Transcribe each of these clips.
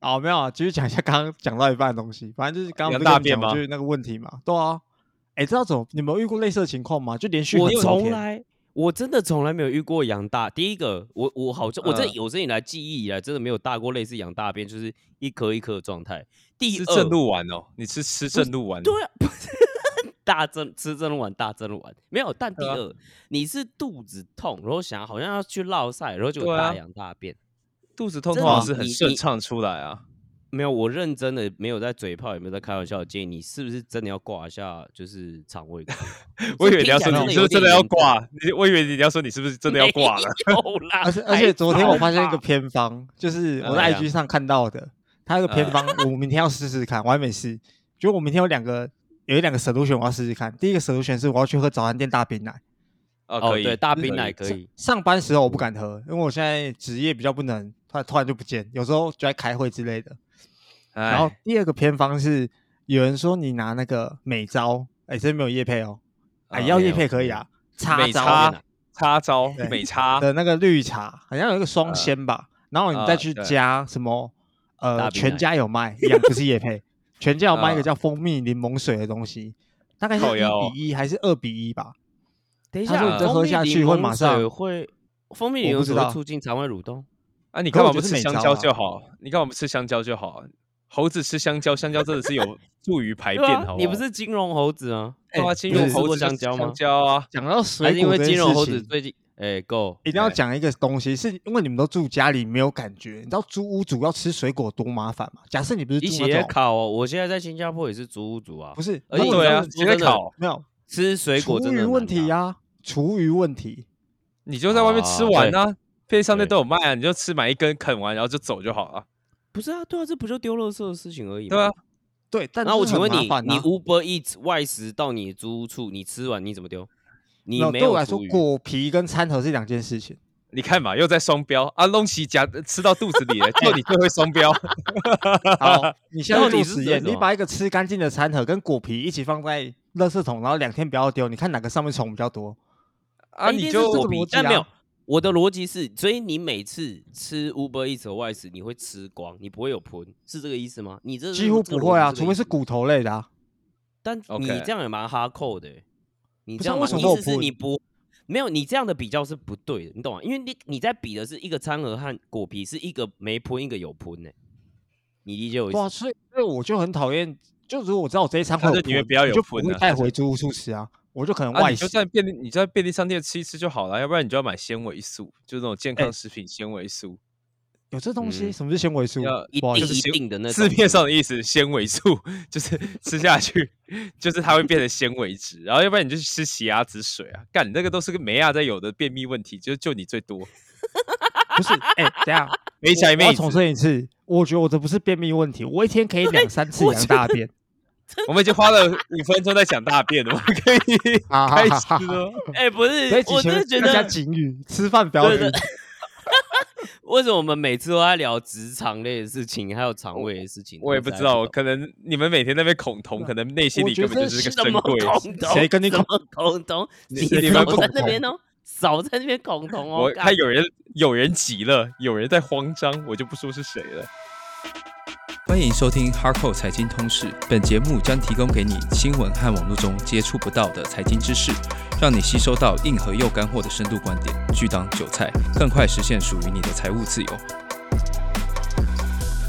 哦，没有啊，继续讲一下刚刚讲到一半的东西。反正就是刚刚不是量大便吗跟你讲就是那个问题嘛。对啊，哎，知道怎么？你们有遇过类似的情况吗？就连续我从来我真的从来没有遇过羊大。第一个，我我好像我这嗯有生以来记忆以来真的没有大过类似羊大便，就是一颗一颗的状态。第二，吃正露丸哦，你吃吃正露丸，对啊，不是大正吃正碗大正碗没有。但第二，你是肚子痛，然后想好像要去落晒，然后就大羊大便。肚子痛真的通常是很顺畅出来啊。没有，我认真的没有在嘴炮，也没有在开玩笑。建议你是不是真的要挂一下，就是肠胃科？我以为你要说你是不是真的要挂，你我以为你要说你是不是真的要挂了。而且而且昨天我发现一个偏方，就是我在 IG 上看到的，它有个偏方，我明天要试试看，我还没试。就我明天有两个，有一两个 solution 我要试试看。第一个 solution 是我要去喝早餐店大冰奶，哦，哦，可以，对，大冰奶可以。上班时候我不敢喝，因为我现在职业比较不能，突然突然就不见，有时候就在开会之类的。然后哎，第二个偏方是有人说你拿那个美招，哎，这边没有叶配哦，哎，啊要叶配可以啊，插招美差哪插招对美差，的那个绿茶，好像有一个双鲜吧，然后你再去加什么呃，全家有卖，一样不是叶配，全家有卖一个啊叫蜂蜜柠檬水的东西，大概是一比一还是二比一吧？等一下，你再喝下去会檬马上水会蜂蜜柠檬水促进肠胃蠕动。啊，你可干嘛不吃香蕉就好？你干嘛不吃香蕉就好？猴子吃香蕉，香蕉真的是有 助于排便，好，你不是金融猴子啊？对啊，哎金融猴子吃香蕉吗香蕉啊，讲到还水是因为金融猴子，最近哎够一定要哎讲一个东西，是因为你们都住家里没有感觉，你知道租屋主要吃水果多麻烦吗？假设你不是一起也住那种，烤哦。我现在在新加坡也是租屋族啊不，是，而且对啊，你知道说直接真的烤，没有吃水果厨余问真的很难打题呀，厨余问题。你就在外面吃完啊，便利商店都有卖啊，你就吃买一根啃完，然后就走就好了。不是啊，对啊，这不就丢垃圾的事情而已吗？对啊，对，但那我就是请问你，你 Uber Eats 外食到你租屋处，你吃完你怎么丢？你没有对我来说，果皮跟餐盒是两件事情。你看嘛，又在双标啊，东西夹吃到肚子里了，就你最会双标。好，你现在然后你是做实验，你把一个吃干净的餐盒跟果皮一起放在垃圾桶，然后两天不要丢，你看哪个上面虫比较多？啊，你就果皮这个逻辑但没有啊。我的逻辑是，所以你每次吃 Uber Eats 和外食，你会吃光，你不会有喷，是这个意思吗？你这几乎不会啊，除非是骨头类的啊。但你这样也蛮哈扣的欸，你这样蛮意思是什么会有喷你不没有你这样的比较是不对的，你懂吗？因为你你在比的是一个餐盒和果皮是一个没喷一个有喷呢，你理解我意思哇，所以所以我就很讨厌，就如果我知道我这一餐会有他就不要有我就不会带回租屋处吃啊，我就可能啊，外食。你就在便利，你在便利商店吃一吃就好了，要不然你就要买纤维素，就是那种健哎康食品纤维素。有这东西？嗯什么是纤维素要？一定一定的那种字面上的意思，纤维素 就是吃下去，就是它会变成纤维质，然后要不然你就去吃奇亚籽水啊，干你那个都是个没亚在有的便秘问题，就就你最多，不是？哎，等一下，没起来妹我重，申一次，我觉得我这不是便秘问题，我一天可以两三次羊大便。我们已经花了五分钟在讲大便了，我们可以 开始了。哎、不是我前真的觉得警语，吃饭不要对晕对。为什么我们每次都在聊职场类的事情，还有肠胃的事情？我也不知道，可能你们每天在那边恐同，可能内心里根本就是个什么珍贵。恐同？谁跟你什么恐同？你你你们少在恐同那边哦，少在那边恐同哦。我干看有人有人急了，有人在慌张，我就不说是谁了。欢迎收听 hakou 财经通识，本节目将提供给你新闻和网络中接触不到的财经知识，让你吸收到硬核又干货的深度观点，去当韭菜，更快实现属于你的财务自由。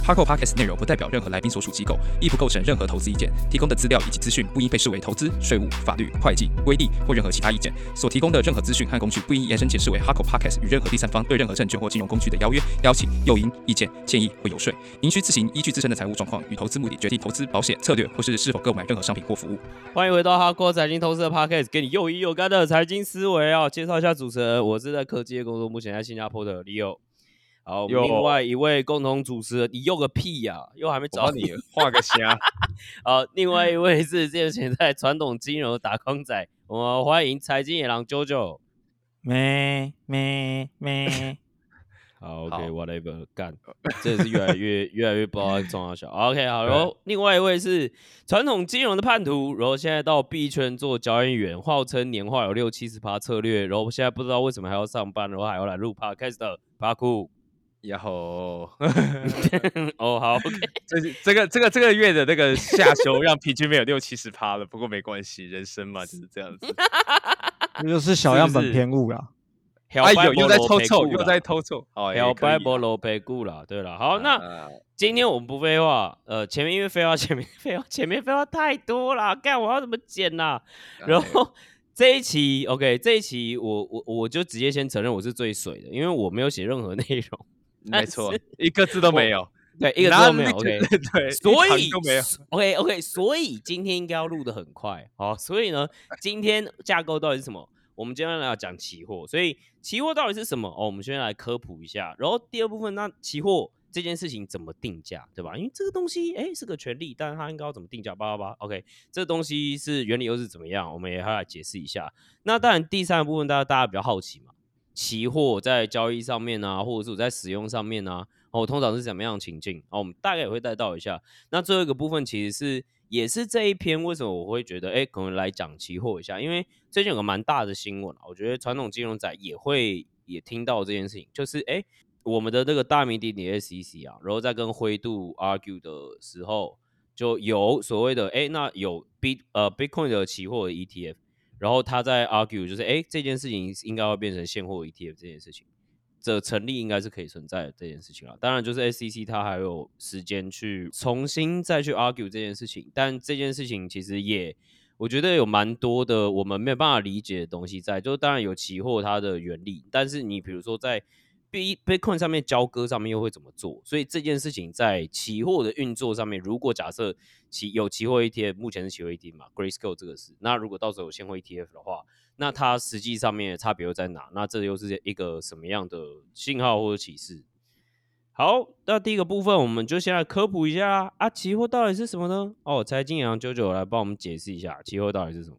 Hardcore Podcast 内容不代表任何来宾所属机构，亦不构成任何投资意见。提供的资料以及资讯不应被视为投资、税务、法律、会计、规例或任何其他意见。所提供的任何资讯和工具不应延伸解释为 Hardcore Podcast 与任何第三方对任何证券或金融工具的邀约、邀请、诱因、意见、建议或游说。您需自行依据自身的财务状况与投资目的决定投资、保险策略或是是否购买任何商品或服务。欢迎回到哈国财经投资的 podcast，给你又一又干的财经思维啊！介绍一下主持人，我是在科技业工作，目前在新加坡的 Leo。好，另外一位共同主持人，你又个屁呀、又还没找帮你画个虾，好，另外一位是之前在传统金融打工仔，我们欢迎财经野狼 JoJo。咩咩咩，好好，OK，whatever，、干，这是越来越越来越不知道重要小。OK，好，然后另外一位是传统金融的叛徒，然后现在到币圈做交易员，号称年化有六七十趴策略，然后现在不知道为什么还要上班，然后还要来录 Podcast 的巴库。然后 哦，好，OK，这这个这个这个月的那个下修让平均没有六七十趴了，不过没关系，人生嘛就是这样子。这就是小样本偏误啦。哎呦，又在偷臭臭，又在偷臭。哦，小也可以啊 Bible 罗培固啦。对了，好，那啊今天我们不废话，呃，前面因为废话，前面废话，前面废话太多了，干我要怎么剪呐、然哎后这一期，OK，这一期我我我就直接先承认我是最水的，因为我没有写任何内容，没错，一个字都没有，对，一个字都没有，OK。对，所以都没有。OK OK，所以今天应该要录的很快，好，所以呢，今天架构到底是什么？我们今天要讲期货，所以期货到底是什么？哦，我们先来科普一下。然后第二部分，那期货这件事情怎么定价，对吧？因为这个东西，哎，是个权利，但是它应该要怎么定价？八八八，OK，这东西是原理又是怎么样？我们也要来解释一下。那当然，第三个部分，大家大家比较好奇嘛，期货在交易上面啊，或者是我在使用上面啊，哦，通常是怎么样的情境？哦，我们大概也会带到一下。那最后一个部分其实是也是这一篇为什么我会觉得哎，可能来讲期货一下，因为最近有个蛮大的新闻啊，我觉得传统金融仔也会也听到这件事情，就是哎，我们的这个大名鼎鼎的 SEC 啊，然后在跟灰度 argue 的时候，就有所谓的哎，那有 Bit 呃 Bitcoin 的期货的 ETF，然后他在 argue 就是哎这件事情应该要变成现货 ETF 这件事情。这成立应该是可以存在的这件事情啊。当然，就是 SEC 它还有时间去重新再去 argue 这件事情，但这件事情其实也我觉得有蛮多的我们没有办法理解的东西在。就当然有期货它的原理，但是你比如说在 B Bitcoin 上面交割上面又会怎么做？所以这件事情在期货的运作上面，如果假设期有期货 ETF，目前是期货 ETF 嘛，Grayscale 这个是，那如果到时候有现货 ETF 的话，那它实际上面的差别又在哪？那这又是一个什么样的信号或者启示？好，那第一个部分我们就先来科普一下啊，期货到底是什么呢？哦，财经洋九九来帮我们解释一下期货到底是什么。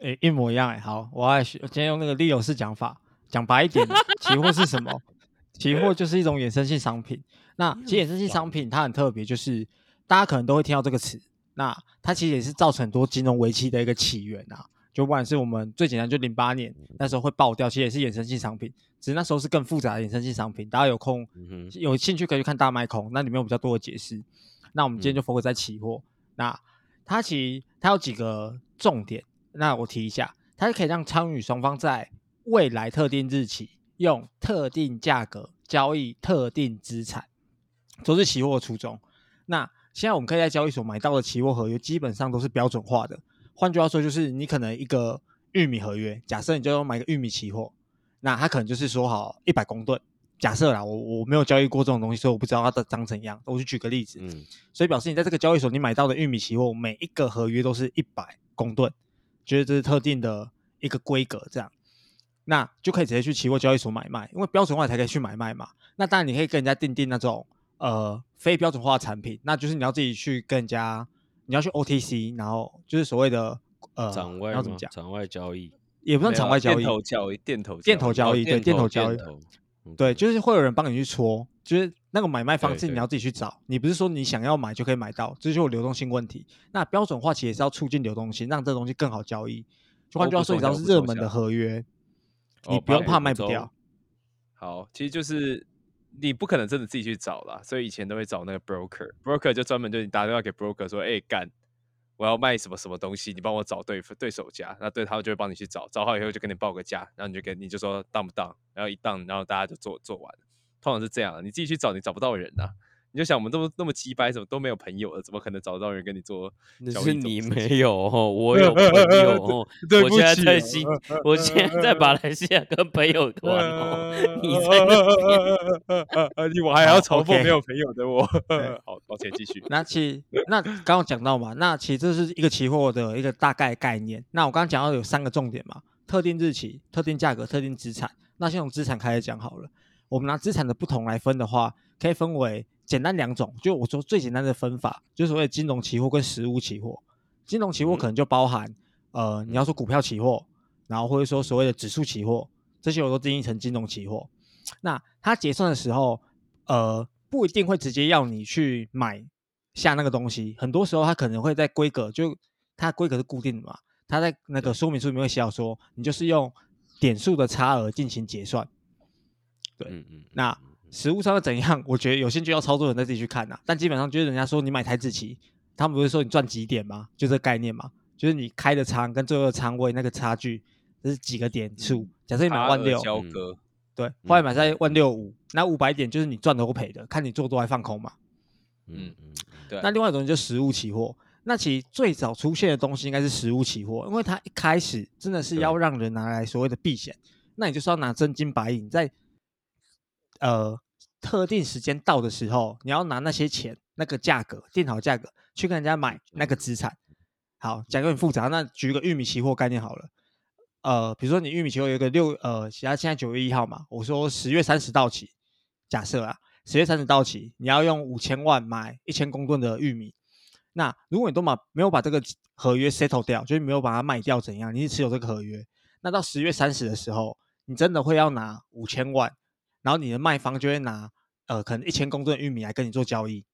诶，一模一样哎。好，我要学，我今天用那个利友式讲法，讲白一点，期货是什么？期货就是一种衍生性商品。那其实衍生性商品它很特别，就是大家可能都会听到这个词。那它其实也是造成很多金融危机的一个起源啊。就不管是我们最简单，就零八年那时候会爆掉，其实也是衍生性商品，只是那时候是更复杂的衍生性商品。大家有空嗯，有兴趣可以去看大麦空，那里面有比较多的解释。那我们今天就 focus 在期货。那它其实它有几个重点，那我提一下，它可以让参与双方在未来特定日期用特定价格交易特定资产，都是期货的初衷。那现在我们可以在交易所买到的期货合约，基本上都是标准化的。换句话说，就是你可能一个玉米合约，假设你就要买个玉米期货，那它可能就是说好一百公吨。假设啦，我我没有交易过这种东西，所以我不知道它的长怎样。我就举个例子，嗯所以表示你在这个交易所你买到的玉米期货，每一个合约都是一百公吨，觉得这是特定的一个规格，这样，那就可以直接去期货交易所买卖，因为标准化才可以去买卖嘛。那当然你可以跟人家订订那种呃非标准化的产品，那就是你要自己去跟人家，你要去 OTC，然后就是所谓的呃场外要怎么讲，吗场外交易，也不算场外交易店，头交易，店头店头交易，对，店头交易，对，就是会有人帮你去搓，就是那个买卖方式你要自己去找，你不是说你想要买就可以买到，这就是流动性问题。那标准化其实也是要促进流动性，让这东西更好交易。就换句话说，你只要是热门的合约，你哦不用怕卖不掉。好，其实就是你不可能真的自己去找啦，所以以前都会找那个 broker，broker 就专门就你打电话给 broker 说，哎、干，我要卖什么什么东西，你帮我找对对手家，那对他们就会帮你去找，找好以后就跟你报个价，然后你就跟你就说当不当，然后一当，然后大家就做做完了，通常是这样，你自己去找你找不到人呐、你就想我们这么那么鸡掰，怎么都没有朋友了，怎么可能找得到人跟你做那是你没有哦，我有朋友哦，对我现在在新，我现在在马来西亚跟朋友 玩哦，你在那边 你我还要嘲讽没有朋友的我。好，抱歉，继续。那其实那刚刚有讲到嘛，那其实这是一个期货的一个大概概念。那我刚刚讲到有三个重点嘛，特定日期、特定价格、特定资产。那先从资产开始讲好了。我们拿资产的不同来分的话，可以分为简单两种，就我说最简单的分法，就是所谓金融期货跟实物期货。金融期货嗯可能就包含、呃，你要说股票期货，然后或者说所谓的指数期货，这些我都定义成金融期货。那它结算的时候，呃，不一定会直接要你去买下那个东西，很多时候它可能会在规格，就它规格是固定的嘛，它在那个说明书里面会写到说，你就是用点数的差额进行结算。对嗯嗯，那实物上会怎样？我觉得有兴趣要操作的人再自己去看呐、但基本上就是人家说你买台子期，他们不是说你赚几点吗？就这个概念嘛，就是你开的仓跟最后的仓位那个差距，这是几个点？数。假设你买万六，嗯交割，对，后来买在万六五，那五百点就是你赚的或赔的，看你做多还放空嘛。嗯嗯，对，那另外一种就是实物期货，那其实最早出现的东西应该是实物期货，因为它一开始真的是要让人拿来所谓的避险，那你就是要拿真金白银，在呃特定时间到的时候，你要拿那些钱那个价格定好价格去跟人家买那个资产。好，讲个很复杂，那举个玉米期货概念好了。呃，比如说你玉米期货有一个六呃，其他现在九月一号嘛，我说十月三十到期，假设啊，十月三十到期，你要用五千万买一千公吨的玉米。那如果你都把没有把这个合约 settle 掉，就是没有把它卖掉，怎样？你是持有这个合约，那到十月三十的时候，你真的会要拿五千万，然后你的卖方就会拿呃可能一千公吨的玉米来跟你做交易。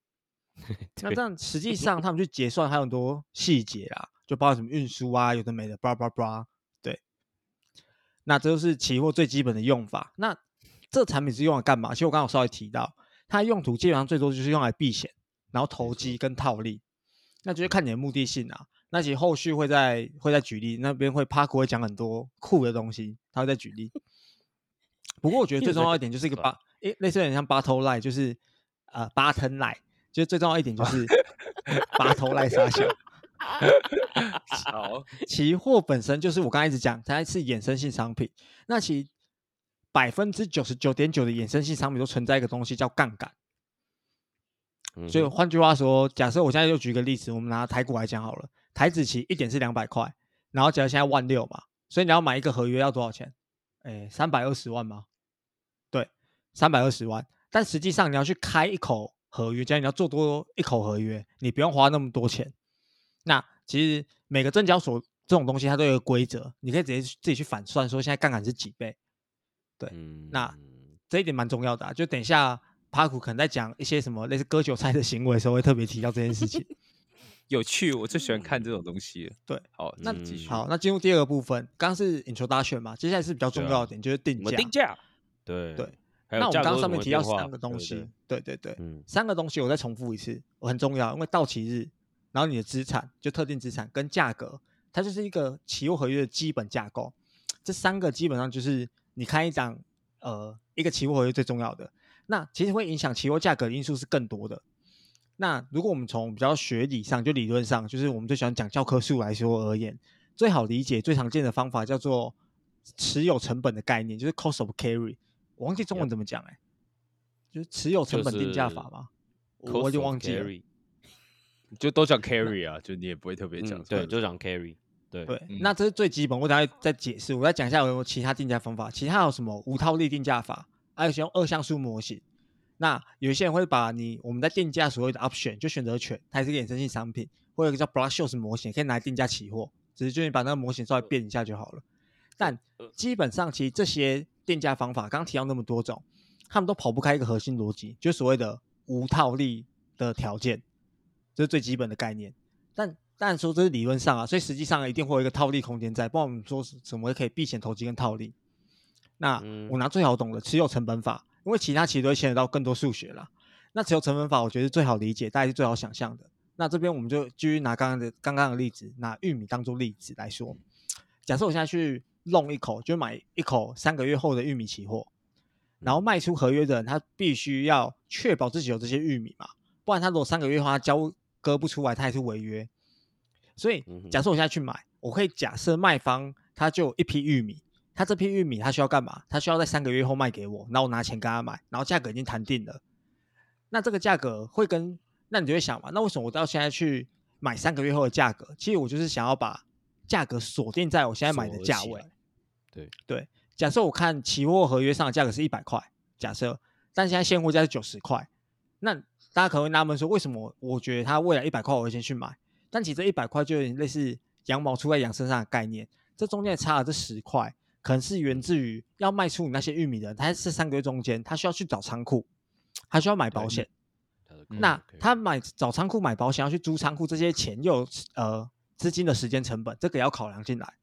那这样实际上他们去 结算还有很多细节啊，就包括什么运输啊，有的没的，叭叭叭。对，那这就是期货最基本的用法。那这产品是用来干嘛？其实我刚刚稍微提到，它用途基本上最多就是用来避险，然后投机跟套利。那就是看你的目的性啊。那其实后续会再会再举例，那边会 Park 会讲很多酷的东西，他会再举例。不过我觉得最重要一点就是一个 八，诶，类似有点像 Battle Lie，就是呃 Button Lie，就是最重要一点就是 Battle Lie 傻小。好，期货本身就是我刚才一直讲，它是衍生性商品。那其百分之九十九点九的衍生性商品都存在一个东西叫杠杆。所以换句话说，假设我现在就举个例子，我们拿台股来讲好了，台子期一点是两百块，然后假如现在万六嘛，所以你要买一个合约要多少钱？哎，三百二十万吗？对，三百二十万。但实际上你要去开一口合约，假如你要做多一口合约，你不用花那么多钱。那其实每个证交所这种东西它都有个规则，你可以直接自己去反算，说现在杠杆是几倍。对嗯那这一点蛮重要的、啊。就等一下，帕库可能在讲一些什么类似割韭菜的行为的时候，会特别提到这件事情。有趣，我最喜欢看这种东西了。对，好，那继续。好，那进入第二个部分，刚刚是 introduction 嘛，接下来是比较重要的点，就是定价。定价，对对，那我们刚刚上面提到三个东西，对对对，嗯三个东西我再重复一次，我很重要，因为到期日，然后你的资产就特定资产跟价格，它就是一个期货合约的基本架构。这三个基本上就是你看一张呃一个期货合约最重要的。那其实会影响期货价格的因素是更多的。那如果我们从比较学理上，就理论上，就是我们最喜欢讲教科书来说而言，最好理解、最常见的方法叫做持有成本的概念，就是 cost of carry。我忘记中文怎么讲哎、就是持有成本定价法吗？我我已经忘记了。就都讲 carry 啊，就你也不会特别嗯讲。对，就讲 carry，对对，嗯那这是最基本，我等下再解释。我再讲一下有没有其他定价方法，其他有什么无套利定价法，还有使用二项数模型。那有一些人会把你我们在定价所谓的 option 就选择权，它也是个衍生性商品，或有一个叫 Black-Scholes 模型，可以拿来定价期货，只是就你把那个模型稍微变一下就好了。但基本上，其实这些定价方法，刚刚提到那么多种，他们都跑不开一个核心逻辑，就是所谓的无套利的条件，这是最基本的概念。但当然说这是理论上啊，所以实际上一定会有一个套利空间在，不然我们说是怎么可以避险投机跟套利？那嗯我拿最好懂的持有成本法，因为其他其实都会牵扯到更多数学啦。那只有成本法，我觉得是最好理解，大家是最好想象的。那这边我们就继续拿刚刚的刚刚的例子，拿玉米当做例子来说。假设我现在去弄一口，就买一口三个月后的玉米期货，然后卖出合约的人，他必须要确保自己有这些玉米嘛，不然他如果三个月后他交割不出来，他也是违约。所以假设我现在去买，我可以假设卖方他就有一批玉米，他这批玉米他需要干嘛？他需要在三个月后卖给我，然后我拿钱跟他买，然后价格已经谈定了。那这个价格会跟，那你就会想嘛，那为什么我到现在去买三个月后的价格？其实我就是想要把价格锁定在我现在买的锁价位。对对，假设我看期货合约上的价格是一百块，假设，但现在现货价是九十块，那大家可能会纳闷说，为什么我觉得它未来一百块我会先去买？但其实这一百块就有点类似羊毛出在羊身上的概念，这中间差了这十块，可能是源自于要卖出你那些玉米的人，他是三个月中间，他需要去找仓库，他需要买保险。那他买找仓库买保险要去租仓库，这些钱又有呃资金的时间成本，这个也要考量进来。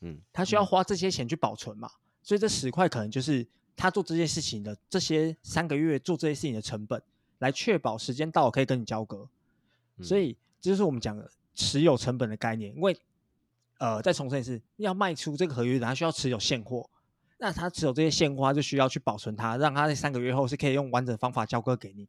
嗯他需要花这些钱去保存嘛，所以这十块可能就是他做这件事情的这些三个月做这些事情的成本，来确保时间到了可以跟你交割。所嗯以这就是我们讲的持有成本的概念。因为呃，再重申一次，要卖出这个合约的人，他需要持有现货。那他持有这些现货，他就需要去保存它，让他在三个月后是可以用完整方法交割给你。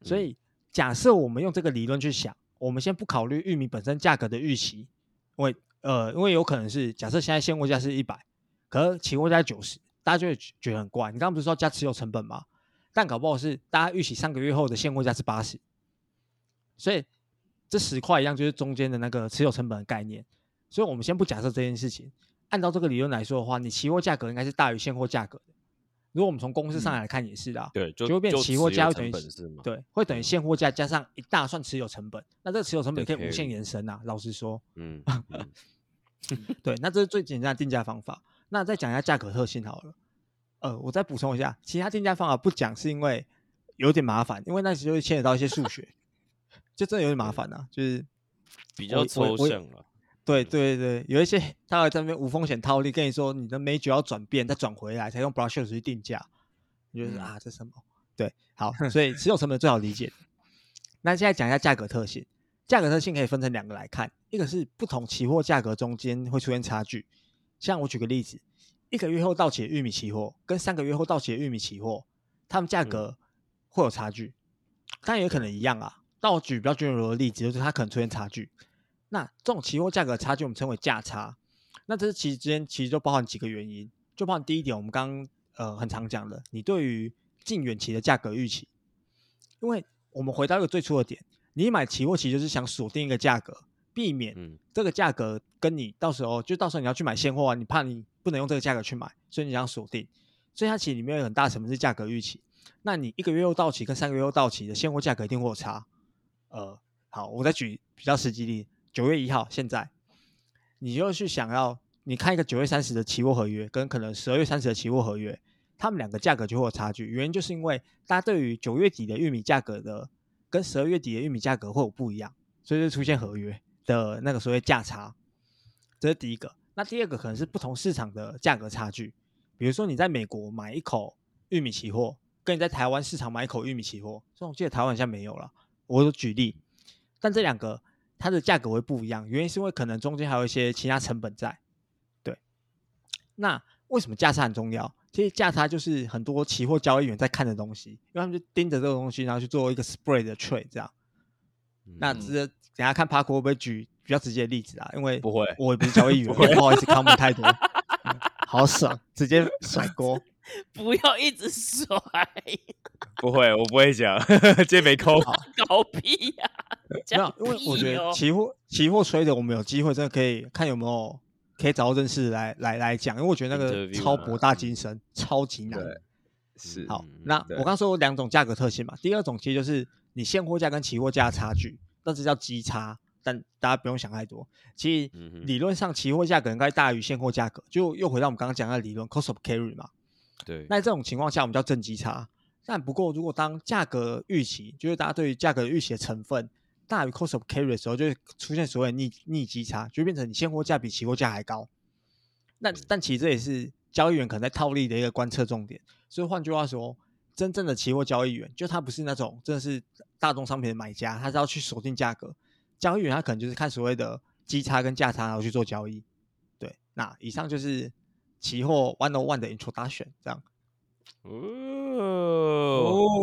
所以，假设我们用这个理论去想，我们先不考虑玉米本身价格的预期，因为呃，因为有可能是假设现在现货价是一百，可是期货价九十，大家就会觉得很怪。你刚刚不是说加持有成本吗？但搞不好是大家预期三个月后的现货价是八十，所以这十块一样就是中间的那个持有成本的概念。所以我们先不假设这件事情，按照这个理论来说的话，你期货价格应该是大于现货价格的。如果我们从公式上来看也是的、啊，对，就就会变期货价会等于？对，会等于嗯现货价加上一大串持有成本。那这个持有成本可以无限延伸啊。老实说，嗯，嗯 对，那这是最简单的定价方法。那再讲一下价格特性好了。呃，我再补充一下，其他定价方法不讲是因为有点麻烦，因为那时候牵扯到一些数学，就真的有点麻烦啊。就是比我较抽象了。对对对，有一些他会在那边无风险套利，跟你说你的美酒要转变再转回来，才用 brushes 去定价，你就是、嗯啊这什么？对，好，所以持有成本最好理解。那现在讲一下价格特性，价格特性可以分成两个来看，一个是不同期货价格中间会出现差距，像我举个例子，一个月后到期的玉米期货跟三个月后到期的玉米期货，它们价格会有差距，当然也可能一样啊。但我举比较均衡的例子，就是它可能出现差距。那这种期货价格差距，我们称为价差。那这其实之间其实就包含几个原因，就包含第一点，我们刚刚呃很常讲的，你对于近远期的价格预期。因为我们回到一个最初的点，你买期货其实就是想锁定一个价格，避免嗯这个价格跟你到时候就到时候你要去买现货啊，你怕你不能用这个价格去买，所以你想锁定。所以它其实里面有很大成分是价格预期。那你一个月后到期跟三个月后到期的现货价格一定会有差。呃，好，我再举比较实际例，九月一号现在，你就去想要你看一个九月三十的期货合约，跟可能十二月三十的期货合约，他们两个价格就会有差距。原因就是因为大家对于九月底的玉米价格的跟十二月底的玉米价格会有不一样，所以就出现合约的那个所谓价差。这是第一个。那第二个可能是不同市场的价格差距，比如说你在美国买一口玉米期货，跟你在台湾市场买一口玉米期货，这种记得台湾好像没有了。我举例，但这两个它的价格会不一样，原因是因为可能中间还有一些其他成本在。对，那为什么价差很重要？其实价差就是很多期货交易员在看的东西，因为他们就盯着这个东西，然后去做一个 spread 的 trade 这样。那嗯这等下看 Park 会不会举比较直接的例子啊？因为不会我也不是交易员，不好意思 comment 太多。嗯好爽，直接甩锅。不要一直甩，不会，我不会讲，今天没空。搞屁呀、没有，因为我觉得期货期货吹的，我们有机会真的可以看有没有可以找到认识的来来来讲，因为我觉得那个超博大精深，超级难。对是好那我刚说有两种价格特性嘛，第二种其实就是你现货价跟期货价的差距，那这叫基差，但大家不用想太多。其实理论上期货价格应该大于现货价格，就又回到我们刚刚讲的理论 cost of carry 嘛。对，那这种情况下，我们叫正基差。但不过，如果当价格预期，就是大家对于价格预期的成分大于 cost of carry 的时候，就会出现所谓的逆逆基差，就会变成你现货价比期货价还高。那但其实这也是交易员可能在套利的一个观测重点。所以换句话说，真正的期货交易员，就他不是那种真的是大宗商品的买家，他是要去锁定价格。交易员他可能就是看所谓的基差跟价差，然后去做交易。对，那以上就是期货 One O One 的 introduction，这样。哦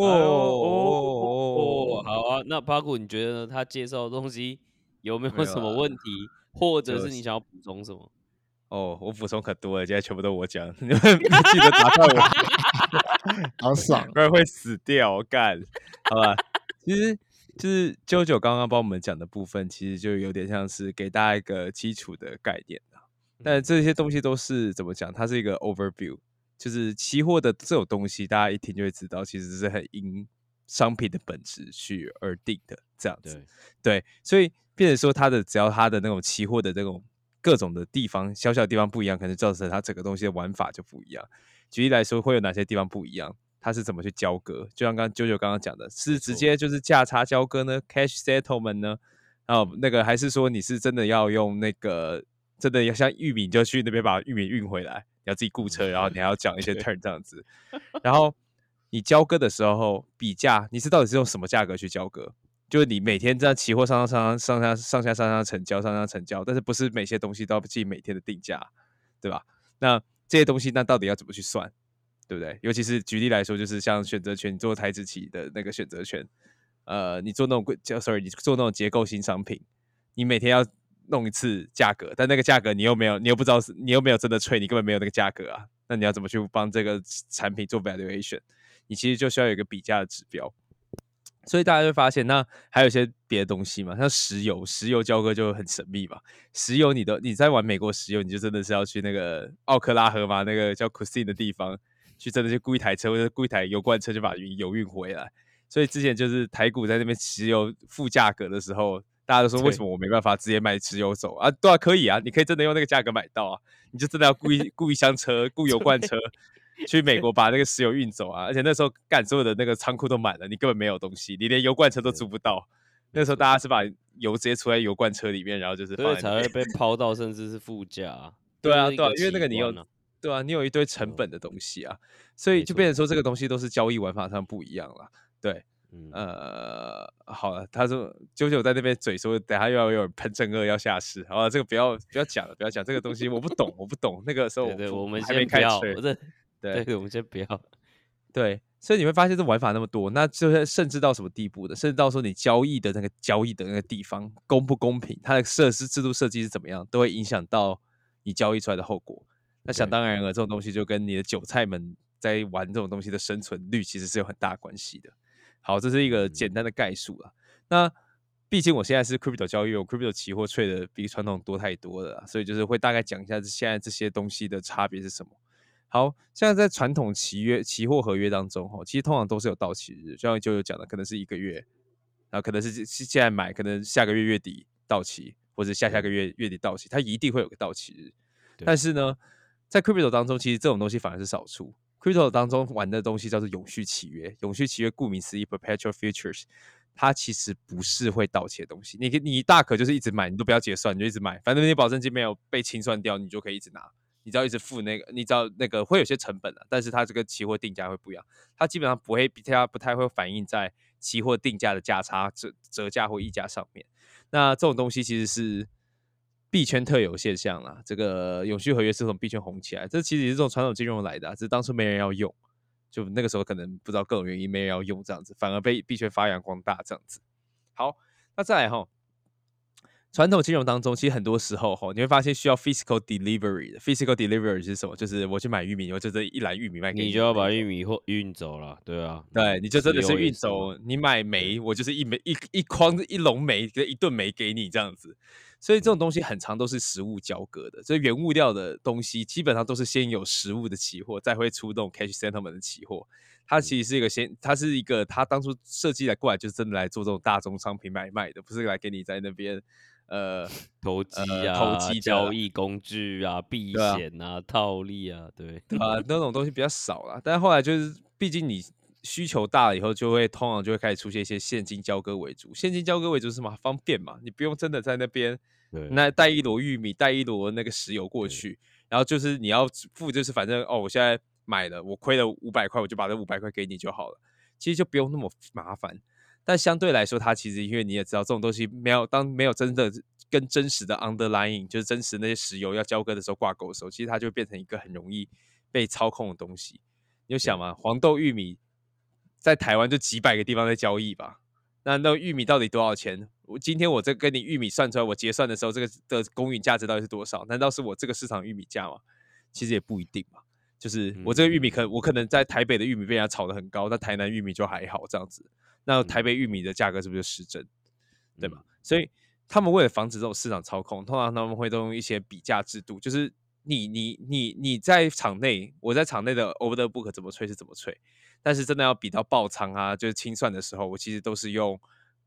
哎呦哦哦，好啊。那巴古，你觉得？他介绍的东西有没有什么问题，或者是你想要补充什么？哦，我补充可多了，今天全部都我讲，你们记得打断我，好爽不然会死掉。干，好吧，其实就是啾啾刚刚帮我们讲的部分，其实就有点像是给大家一个基础的概念但这些东西都是怎么讲？它是一个 overview，就是期货的这种东西，大家一听就会知道，其实是很因商品的本质去而定的这样子。对，对，所以变成说它的只要它的那种期货的这种各种的地方，小小的地方不一样，可能造成它整个东西的玩法就不一样。举例来说，会有哪些地方不一样？它是怎么去交割？就像刚九九刚刚讲的，是直接就是价差交割呢？cash settlement 呢？哦那个还是说你是真的要用那个真的要像玉米，就去那边把玉米运回来，要自己雇车，然后你还要讲一些 turn 这样子。然后你交割的时候比价，你是到底是用什么价格去交割？就是你每天这样期货上上上上下上下上下成交上下成交，但是不是每些东西都要记每天的定价，对吧？那这些东西那到底要怎么去算，对不对？尤其是举例来说，就是像选择权，你做台子期的那个选择权，呃，你做那种叫 sorry，你做那种结构型商品，你每天要弄一次价格，但那个价格你又没有，你又不知道是，你又没有真的吹，你根本没有那个价格啊，那你要怎么去帮这个产品做 valuation？你其实就需要有一个比价的指标。所以大家会发现，那还有一些别的东西嘛，像石油，石油交割就很神秘嘛。石油，你的你在玩美国石油，你就真的是要去那个奥克拉荷马那个叫 Cusin 的地方，去真的去雇一台车或者雇一台油罐车，就把油运回来。所以之前就是台股在那边石油负价格的时候，大家都说为什么我没办法直接买石油走啊？对啊，可以啊，你可以真的用那个价格买到啊，你就真的要雇一雇一箱车，雇油罐车。去美国把那个石油运走啊！而且那时候干所有的那个仓库都满了，你根本没有东西，你连油罐车都租不到。那时候大家是把油直接出在油罐车里面，然后就是所以才会被 抛到甚至是负价。对啊，对啊，因为那个你有对啊，你有一堆成本的东西啊，所以就变成说这个东西都是交易玩法上不一样了。对，呃，好了，他说九九在那边嘴说，等下又要有人喷正二要下市，好了，这个不要不要讲了，不要讲这个东西，我不懂，我不懂。那个时候对，我们还没开始，对，我们先不要。对，所以你会发现这玩法那么多，那就是甚至到什么地步的？甚至到说你交易的那个交易的那个地方公不公平，它的设施制度设计是怎么样，都会影响到你交易出来的后果。那想当然了，这种东西就跟你的韭菜们在玩这种东西的生存率其实是有很大关系的。好，这是一个简单的概述了。那毕竟我现在是 crypto 交易，我 crypto 期货 trade 的比传统多太多了，所以就是会大概讲一下现在这些东西的差别是什么。好，现在在传统期约、期货合约当中，哈，其实通常都是有到期日，就像就有讲的，可能是一个月，然后可能是是现在买，可能下个月月底到期，或者下下个月月底到期，它一定会有个到期日。但是呢，在 crypto 当中，其实这种东西反而是少数。Crypto 当中玩的东西叫做永续契约，永续契约顾名思义，perpetual futures，它其实不是会到期的东西。你你大可就是一直买，你都不要结算，你就一直买，反正你保证金没有被清算掉，你就可以一直拿。你只要一直付那个，你只要那个会有些成本的，但是它这个期货定价会不一样，它基本上不会比它不太会反映在期货定价的价差折折价或溢价上面。那这种东西其实是币圈特有现象啦。这个永续合约是从币圈红起来，这其实也是这种传统金融来的，只是当初没人要用，就那个时候可能不知道各种原因没人要用这样子，反而被币圈发扬光大这样子。好，那再来哈。传统金融当中，其实很多时候哈，你会发现需要 physical delivery 的 physical delivery 是什么？就是我去买玉米，我就这一篮玉米卖给你，你就要把玉米或运走了，对啊，对，你就真的是运走。你买煤，我就是一煤一一筐一笼煤，一顿煤给你这样子。所以这种东西很长都是实物交割的，所以原物料的东西基本上都是先有实物的期货，再会出动 cash settlement 的期货。它其实是一个先，它是一个，它当初设计来过来就是真的来做这种大宗商品买卖的，不是来给你在那边。呃，投机啊，投机交易工具啊，避险啊，套利啊，对啊，那种东西比较少了。但是后来就是，毕竟你需求大了以后，就会通常就会开始出现一些现金交割为主。现金交割为主是什么？方便嘛，你不用真的在那边那带一箩玉米，带一箩那个石油过去，然后就是你要付，就是反正哦，我现在买了，我亏了五百块，我就把这五百块给你就好了。其实就不用那么麻烦。但相对来说，它其实因为你也知道，这种东西没有当没有真的跟真实的 underlying，就是真实那些石油要交割的时候挂钩的时候，其实它就变成一个很容易被操控的东西。你就想嘛，黄豆、玉米在台湾就几百个地方在交易吧，那那玉米到底多少钱？我今天我这跟你玉米算出来，我结算的时候，这个的公允价值到底是多少？难道是我这个市场玉米价吗？其实也不一定嘛。就是我这个玉米可我可能在台北的玉米被人家炒得很高，那台南玉米就还好这样子。那台北玉米的价格是不是就失真，对吗？所以他们为了防止这种市场操控，通常他们会都用一些比价制度，就是你你你你在场内，我在场内的 over the book 怎么吹是怎么吹，但是真的要比到爆仓啊，就是清算的时候，我其实都是用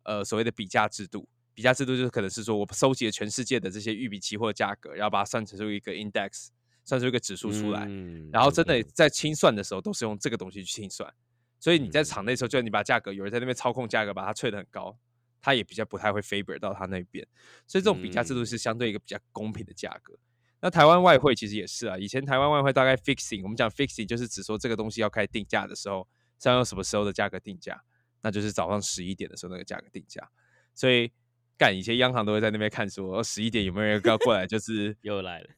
呃所谓的比价制度。比价制度就是可能是说我收集了全世界的这些玉米期货价格，然后把它算成出一个 index，算出一个指数出来，然后真的在清算的时候都是用这个东西去清算。所以你在场内的时候，就你把价格有人在那边操控价格，把它吹得很高，它也比较不太会 favor 到他那边。所以这种比价制度是相对一个比较公平的价格。那台湾外汇其实也是啊，以前台湾外汇大概 fixing，我们讲 fixing 就是指说这个东西要开始定价的时候是要用什么时候的价格定价，那就是早上十一点的时候那个价格定价。所以干以前央行都会在那边看说十一点有没有人要过来，就是 又来了，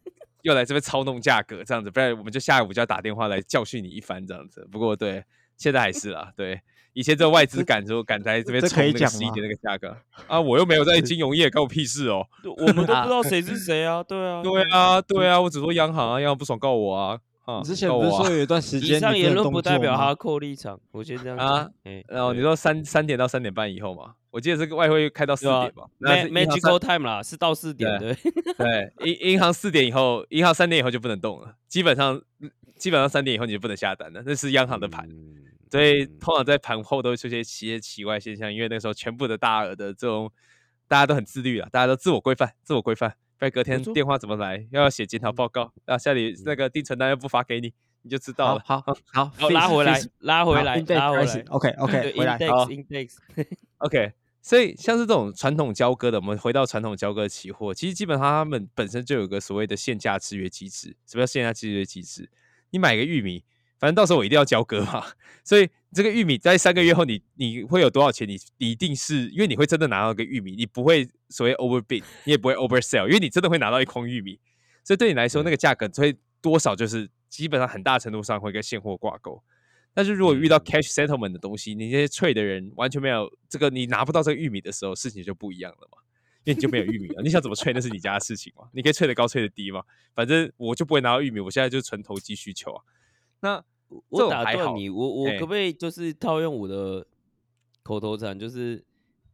又来这边操弄价格这样子，不然我们就下午就要打电话来教训你一番这样子。不过对，现在还是啦，对，以前只有外资敢说敢在这边这冲那个十一点那个价格啊，我又没有在金融业，关我屁事哦。我们都不知道谁是 谁啊，对啊，对啊，对啊，我只说央行啊，央行不爽告我啊，啊，之前不是说有一段时以间你能上言论不代表哈扣立场，我先这样啊然后你对说三三点到三点半以后嘛，我记得这个外汇开到四点吧，那 magical time 啦，是到四点 对。对，银银行四点以后，银行三点以后就不能动了，基本上基本上三点以后你就不能下单了，那是央行的盘。嗯所以嗯通常在盘后都会出现一些奇怪现象，因为那时候全部的大额的这种大家都很自律啊，大家都自我规范，自我规范，不然隔天电话怎么来，又要写检讨报告，啊，下里那个订存单又不发给你，你就知道了。好好好，拉回来，拉回来拉回来。OK OK，对回来。index 好 index，OK，所以像是这种传统交割的，我们回到传统交割的期货，其实基本上他们本身就有个所谓的限价制约机制。什么叫限价制约机制？你买个玉米，反正到时候我一定要交割嘛，所以这个玉米在三个月后你，你会有多少钱？你你一定是因为你会真的拿到一个玉米，你不会所谓 overbid，你也不会 oversell，因为你真的会拿到一筐玉米，所以对你来说那个价格会多少就是基本上很大程度上会跟现货挂钩。但是如果遇到嗯 cash settlement 的东西，你这些 trade 的人完全没有这个，你拿不到这个玉米的时候，事情就不一样了嘛，因为你就没有玉米了。你想怎么 trade 那是你家的事情嘛，你可以 trade 的高，trade 的低嘛，反正我就不会拿到玉米，我现在就是纯投机需求啊。那我打断你，我我哎可不可以就是套用我的口头禅，就是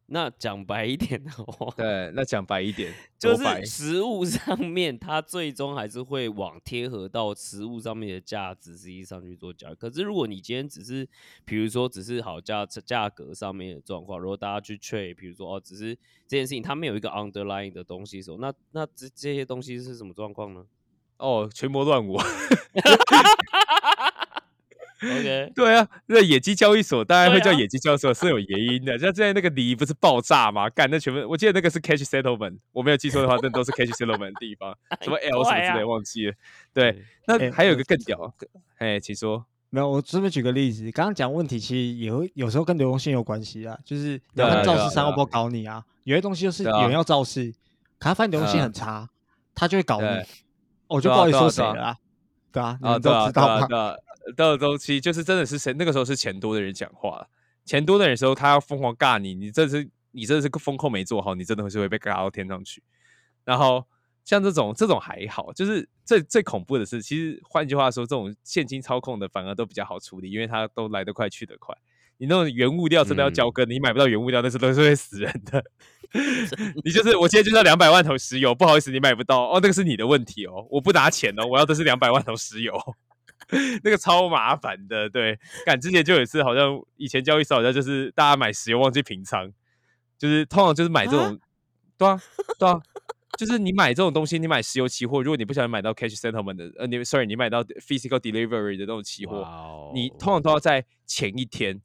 那讲白一点的话，对，那讲白一点，就是食物上面，它最终还是会往贴合到食物上面的价值实际上去做交易。可是如果你今天只是，比如说只是好价价格上面的状况，如果大家去 trade，比如说哦，只是这件事情它没有一个 underlying 的东西的时候，那那这这些东西是什么状况呢哦，群魔乱舞。？OK，对啊，那野鸡交易所当然会叫野鸡交易所是有原因的。像之前那个梨不是爆炸吗？干，那全部我记得那个是 cash settlement，我没有记错的话，那都是 cash settlement 的地方，什么 L 什么之类忘记了。对，那还有一个更屌，哎，请说。没有，我顺便举个例子，刚刚讲问题其实也会有时候跟流动性有关系啊，就是要看造对啊对啊市商要不要搞你啊，有些东西就是有人要造势，可他发现流动性嗯很差，他就会搞你对，我就不好意思说谁对啊对啊了啊，对啊，啊，对啊，对啊，都知道吗？对啊，的东西就是真的是谁那个时候是钱多的人讲话，钱多的人的时候他要疯狂尬你，你这是你真的是个风控没做好，你真的会是会被尬到天上去。然后像这种这种还好，就是最最恐怖的是，其实换句话说，这种现金操控的反而都比较好处理，因为它都来得快去得快。你那种原物料真的要交割，你买不到原物料，那是都是会死人的。你就是我今天就是要两百万桶石油，不好意思，你买不到哦，那个是你的问题哦，我不拿钱哦，我要的是两百万桶石油，那个超麻烦的。对，赶之前就有一次，好像以前交易所好像就是大家买石油忘记平仓，就是通常就是买这种，对啊，对啊。就是你买这种东西，你买石油期货，如果你不小心买到 cash settlement 的，呃，你 sorry，你买到 physical delivery 的那种期货，哇你哦通常都要在前一天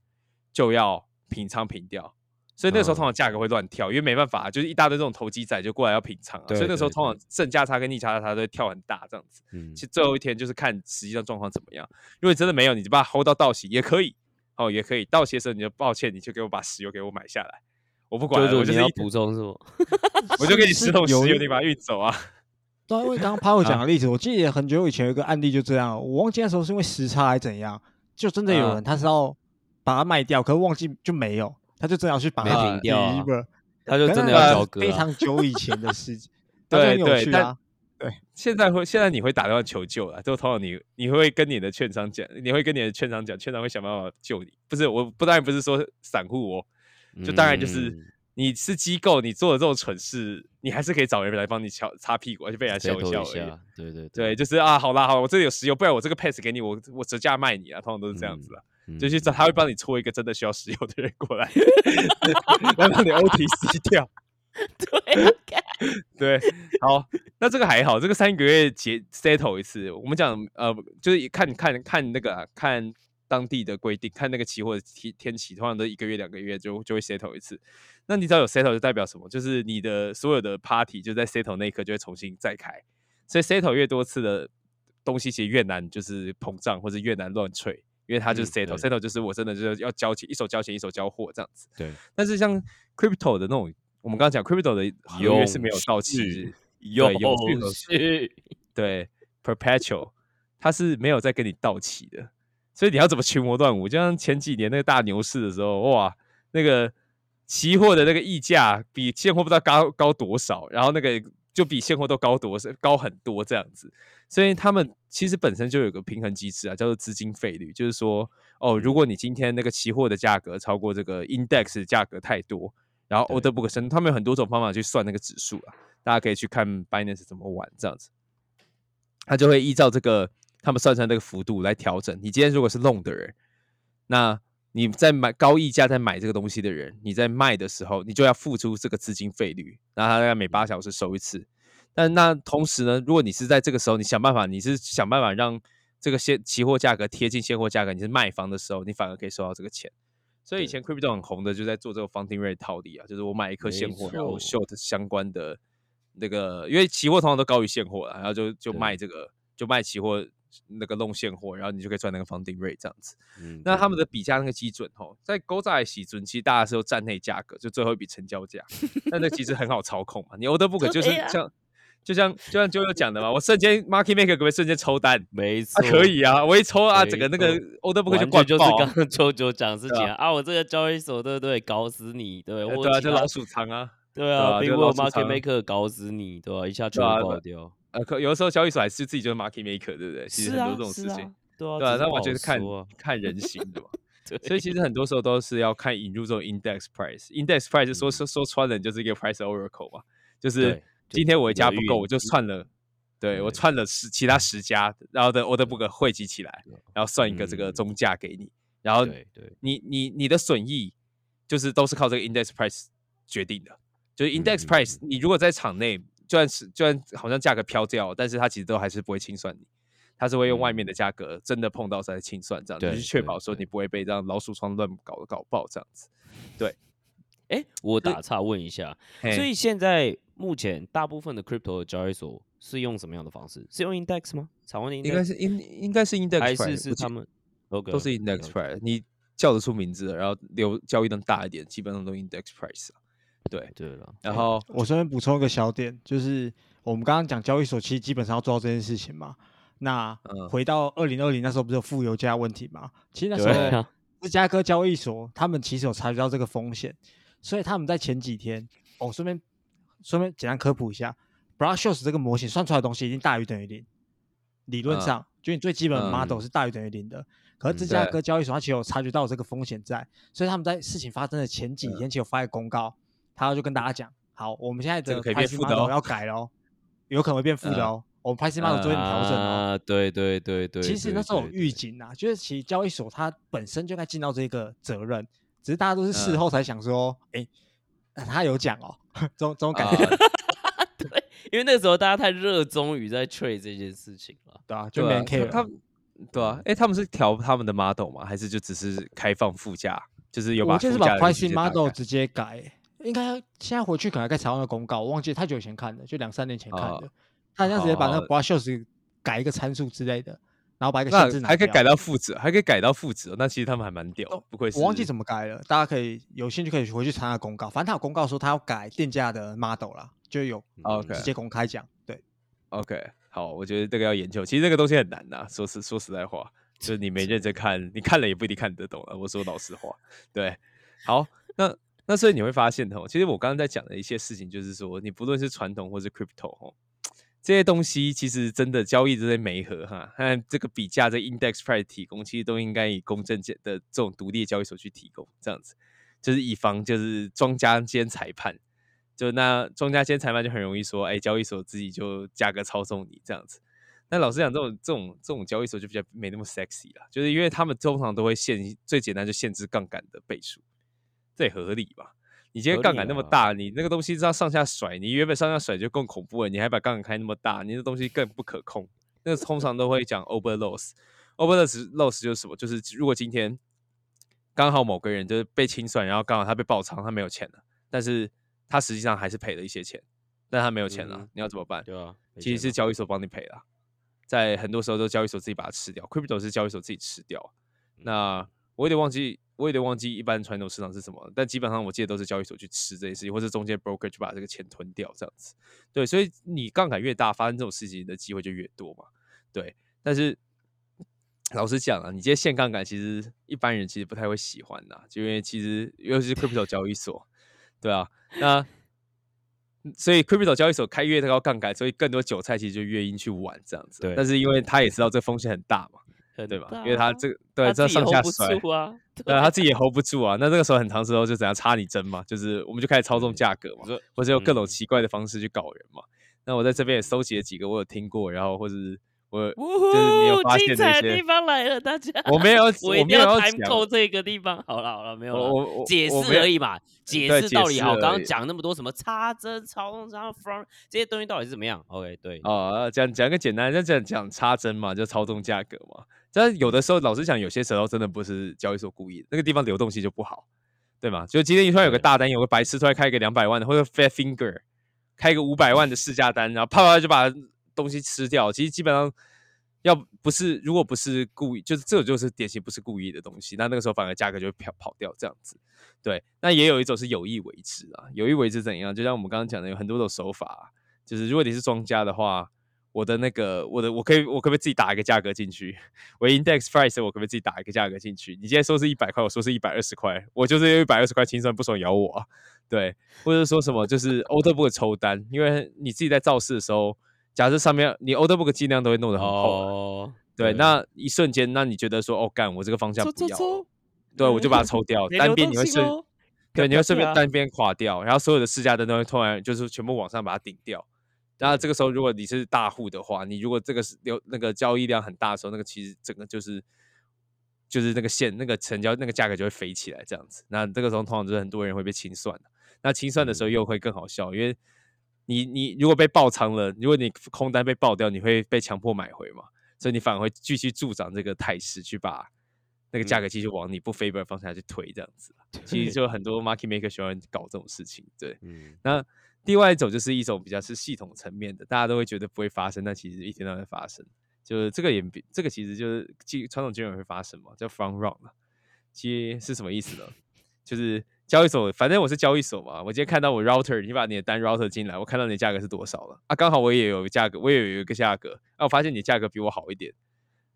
就要平仓平掉，所以那个时候通常价格会乱跳，因为没办法，就是一大堆这种投机仔就过来要平仓啊，所以那时候通常正价差跟逆价差都会跳很大这样子。嗯。其实最后一天就是看实际上状况怎么样，如果你真的没有，你就把它 hold 到到期也可以，哦也可以，到期的时候你就抱歉，你就给我把石油给我买下来，我不管了，我就是一补充是不？我就给你是十桶石油，你把它运走啊。对啊，因为刚刚 p a 讲的例子，我记得很久以前有一个案例就这样，我忘记那时候是因为时差还是怎样，就真的有嗯人他是要把它卖掉，可是忘记就没有，他就真的要去把它停掉啊他就真的要交割啊非常久以前的事情，对对但趣啊。现在会，现在你会打电话求救了，就通常你你会跟你的券商讲，你会跟你的券商讲，券商会想办法救你。不是，我不当然不是说散户哦，就当然就是嗯你是机构，你做的这种蠢事，你还是可以找人来帮你敲擦屁股，而且被人家笑 settle 笑而已。下，对对对，，就是啊，好啦好啦，我这里有石油，不然我这个 pass 给你，我我折价卖你啊，通常都是这样子啊。就去找他会帮你搓一个真的需要石油的人过来，来帮你 OTC 掉。对啊，对，好，那这个还好，这个三个月结 settle 一次。我们讲呃，就是看看看那个、啊、看当地的规定，看那个期货的天天气，通常都一个月两个月就就会 settle 一次。那你只要有 settle 就代表什么？就是你的所有的 party 就在 settle 那一刻就会重新再开。所以 settle 越多次的东西，其实越难就是膨胀或者越难乱吹，因为它就是嗯 settle、对 settle 就是我真的就是要交钱，一手交钱一手交货这样子。对，但是像 crypto 的那种，我们刚刚讲 crypto 的合约是没有到期有，有对 perpetual，它是没有再跟你到期的，所以你要怎么群魔乱舞？就像前几年那个大牛市的时候，哇，那个期货的那个溢价比现货不知道高高多少，然后那个就比现货都高多高很多这样子，所以他们其实本身就有个平衡机制啊，叫做资金费率，就是说，哦，如果你今天那个期货的价格超过这个 index 的价格太多，然后对 order book 升，他们有很多种方法去算那个指数啊，大家可以去看 Binance 怎么玩这样子。他就会依照这个他们算出来那个幅度来调整。你今天如果是 long 的人，那你在买高溢价在买这个东西的人，你在卖的时候，你就要付出这个资金费率，然后他大概每八小时收一次。但那同时呢，如果你是在这个时候，你想办法，你是想办法让这个现期货价格贴近现货价格，你是卖方的时候，你反而可以收到这个钱。所以以前 crypto 很红的，就在做这个 funding rate 套利啊，就是我买一颗现货，然后 short 相关的那个，因为期货通常都高于现货了，然后就就卖这个，就卖期货那个弄现货，然后你就可以赚那个 funding rate 这样子。嗯那他们的比价那个基准吼，在勾债喜准，其实大家是有站内价格，就最后一笔成交价，但那其实很好操控嘛。你 order book 就是像，就像就像就有讲的嘛，我瞬间 market maker 可不可以瞬间抽单？没错啊，可以啊，我一抽啊，整个那个 order book 就完全就是刚刚九九讲的事 情对啊啊！我这个交易所对不对？搞死你，对，对啊，就老鼠仓啊。对啊，啊苹果就老鼠 market maker 搞死你，对吧？一下全部爆掉。呃，可有的时候交易所还是自己就是 market maker，对不对？其实很多这种事情，对啊，对啊，那完全是看看人心的嘛。所以其实很多时候都是要看引入这种 index price。index price 说说说穿了就是一个 price oracle 嘛，就是今天我一家不够，我就串了，对我串了十其他十家，然后的 order book 汇集起来，然后算一个这个嗯中价给你，然后对对你你你的损益就是都是靠这个 index price 决定的，就是 index 嗯 price，、你如果在场内，就算是就算好像价格飘掉，但是它其实都还是不会清算你，它是会用外面的价格真的碰到才清算，这样子嗯对去确保说你不会被这样老鼠仓乱搞搞爆这样子。对 哎，我打岔问一下，所以现在目前大部分的 crypto 的交易所是用什么样的方式？是用 index 吗？常温的 index 应该是应应该是 index 还是是他们 OK 都是 index price，你叫得出名字，然后留交易量大一点，基本上都 index price 啊。对，对了，然后我顺便补充一个小点，就是我们刚刚讲交易所其实基本上要做到这件事情嘛。那嗯回到二零二零那时候不是有负油价问题嘛？其实那时候芝加哥交易所他们其实有察觉到这个风险，所以他们在前几天，哦，顺便顺便简单科普一下 b r a s h o s 这个模型算出来的东西已经大于等于零，理论嗯上、就你最基本的嗯 model 是大于等于零的。可是芝加哥交易所它其实有察觉到有这个风险在，所以他们在事情发生的前几天，其实有发一个公告，他就跟大家讲，好，我们现在的这个可以变 pricing 负的 model 哦要改了哦，有可能会变负的嗯哦，我们 pricing model 做一点调整哦。啊，对对对对，其实那时候有对对预警啊，就是其实交易所它本身就该尽到这个责任，只是大家都是事嗯后才想说，哎、他有讲哦，这种这种感觉。对，因为那个时候大家太热衷于在 trade 这件事情了。对啊，就没人对啊 care 他们对啊，哎，他们是调他们的 model 吗？还是就只是开放副驾？就是有把我就是把 pricing model 直接改，应该现在回去可能该查到那个公告，我忘记太久以前看的，就两三年前看哦的，他好像直接把那好个 b r a s h o s 改一个参数之类的，然后把一个那限制拿还可以改到负值，还可以改到负值哦。那其实他们还蛮屌哦，不愧是我忘记怎么改了，大家可以有兴趣可以回去查那个公告，反正他有公告说他要改电价的 model 啦，就有直接公开讲，对。OK，好，我觉得这个要研究。其实这个东西很难呐、说实说实在话，就是你没认真看，你看了也不一定看得懂啊。我说老实话，对，好，那那所以你会发现哦，其实我刚刚在讲的一些事情，就是说，你不论是传统或是 crypto 哦，这些东西其实真的交易这些媒合哈，那这个比价这 index price 提供，其实都应该以公正的这种独立的交易所去提供，这样子，就是以防就是庄家兼裁判。就那庄家兼裁判就很容易说，哎，交易所自己就价格操纵你这样子。那老实讲，这种这种这种交易所就比较没那么 sexy 啦，就是因为他们通常都会限最简单就限制杠杆的倍数，这也合理吧？你今天杠杆那么啊大，你那个东西是要上下甩，你原本上下甩就更恐怖了，你还把杠杆开那么大，你那东西更不可控。那个通常都会讲 over loss，over loss loss 就是什么？就是如果今天刚好某个人就是被清算，然后刚好他被爆仓，他没有钱了，但是他实际上还是赔了一些钱，但他没有钱了，嗯你要怎么办？对啊，其实是交易所帮你赔了，在很多时候都交易所自己把它吃掉，crypto 是交易所自己吃掉。嗯那我有点忘记，我有点忘记一般传统市场是什么，但基本上我记得都是交易所去吃这些事情，或是中间 broker 去把这个钱吞掉这样子。对，所以你杠杆越大，发生这种事情的机会就越多嘛。对，但是 老实讲啊，你这些限杠杆其实一般人其实不太会喜欢的，就因为其实尤其是 crypto 交易所，对啊，那所以 crypto 交易所开越高杠杆，所以更多韭菜其实就越应去玩这样子。对但是因为他也知道这风险很大嘛，很对吧？因为他啊这个对这上下甩，啊，对啊，他自己也 hold 不住啊。那这个时候很长时候就怎样插你针嘛，就是我们就开始操纵价格嘛或者用各种嗯奇怪的方式去搞人嘛。那我在这边也搜集了几个我有听过，然后或者是我呜就是你有呼发现的一精彩的地，方来了，大家。我没有我一定要讲 time code 这个地方。好了好了，没有了，我我我解释而已嘛，解释道理好。刚刚讲那么多什么插针、操纵、然后 from 这些东西到底是怎么样？OK，对，哦，讲讲个简单，就讲讲插针嘛，就操纵价格嘛。但有的时候，老实讲，有些时候真的不是交易所故意的，那个地方流动性就不好，对吗？就今天突然有个大单，有个白痴突然开一个两百万的，或者 Fat Finger 开一个五百万的市价单，然后啪啪就把东西吃掉。其实基本上要不是，如果不是故意，就是这种就是典型不是故意的东西，那那个时候反而价格就会跑跑掉这样子。对，那也有一种是有意为之啊，有意为之怎样？就像我们刚刚讲的，有很多种手法、就是如果你是庄家的话，我的那个我的我可以我可不可以自己打一个价格进去？我 index price 我可不可以自己打一个价格进去？你今天说是一百块，我说是一百二十块，我就是用一百二十块清算，不爽咬我！对，或者说什么就是 order book 抽单，因为你自己在造势的时候，假设上面你 order book 尽量都会弄得很厚啊、哦，对，那一瞬间，那你觉得说哦干，我这个方向抽不要对，我就把它抽掉，单边你会顺。对，你会顺便单边垮掉，然后所有的市价灯都会突然就是全部往上把它顶掉。然后这个时候，如果你是大户的话，你如果这个是流那个交易量很大的时候，那个其实整个就是就是那个线那个成交那个价格就会飞起来这样子。那这个时候通常就是很多人会被清算的。那清算的时候又会更好笑，因为你你如果被爆仓了，如果你空单被爆掉，你会被强迫买回嘛，所以你反而会继续助长这个态势，去把那个价格继续往你不 favor 的方向去推这样子。其实就很多 market maker 喜欢搞这种事情，对。嗯，那另外一种就是一种比较是系统层面的，大家都会觉得不会发生，但其实一天到晚发生。就是这个也比这个其实就是金传统金融会发生嘛，叫 front run 嘛。其实是什么意思呢？就是交易所，反正我是交易所嘛，我今天看到我 router，你把你的单 router 进来，我看到你的价格是多少了啊？刚好我也有个价格，我也有一个价格，啊，我发现你的价格比我好一点，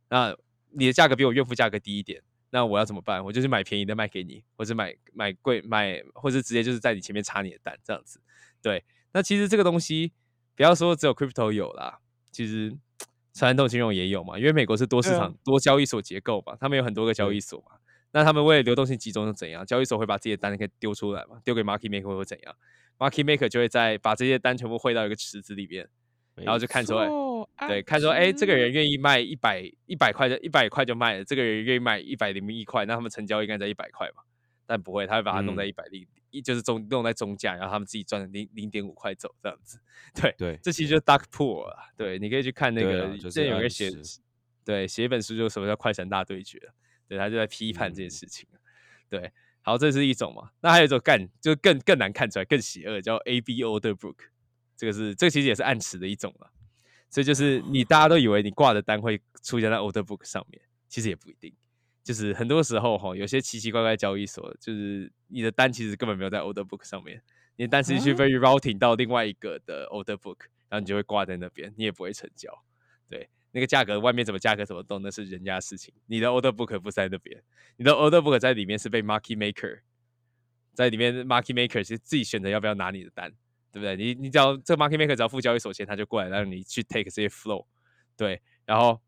那你的价格比我岳父价格低一点，那我要怎么办？我就是买便宜的卖给你，或者买买贵买，或者直接就是在你前面插你的单这样子。对，那其实这个东西不要说只有 crypto 有啦，其实传统金融也有嘛，因为美国是多市场、多交易所结构嘛，他们有很多个交易所嘛。那他们为了流动性集中是怎样？交易所会把自己的单给丢出来嘛，丢给 market maker 会怎样？market maker 就会在把这些单全部汇到一个池子里边，然后就看出来来对，看说，哎、这个人愿意卖一百一百块就一百块就卖了，这个人愿意卖一百零一块，那他们成交应该在一百块嘛？但不会，他会把它弄在嗯一百零一，就是中弄在中价，然后他们自己赚零零点五块走这样子。对，对这其实就是 dark pool 啊。对，你可以去看那个，对啊就是之前有人暗写，对，写一本书，就是什么叫快闪大对决，对他就在批判这件嗯事情。对，好，这是一种嘛。那还有一种干，就更更难看出来，更邪恶，叫 A B order book。这个是这个其实也是暗词的一种了。所以就是你大家都以为你挂的单会出现在 order book 上面，其实也不一定。就是很多时候哈，有些奇奇怪怪交易所，就是你的单其实根本没有在 order book 上面，你的单是去 very routing 到另外一个的 order book，然后你就会挂在那边，你也不会成交。对，那个价格外面怎么价格怎么动，那是人家的事情。你的 order book 不在那边，你的 order book 在里面是被 market maker 在里面，market maker 是自己选择要不要拿你的单，对不对？你你只要这个 market maker 只要付交易所钱，他就过来让你去 take 这些 flow，对，然后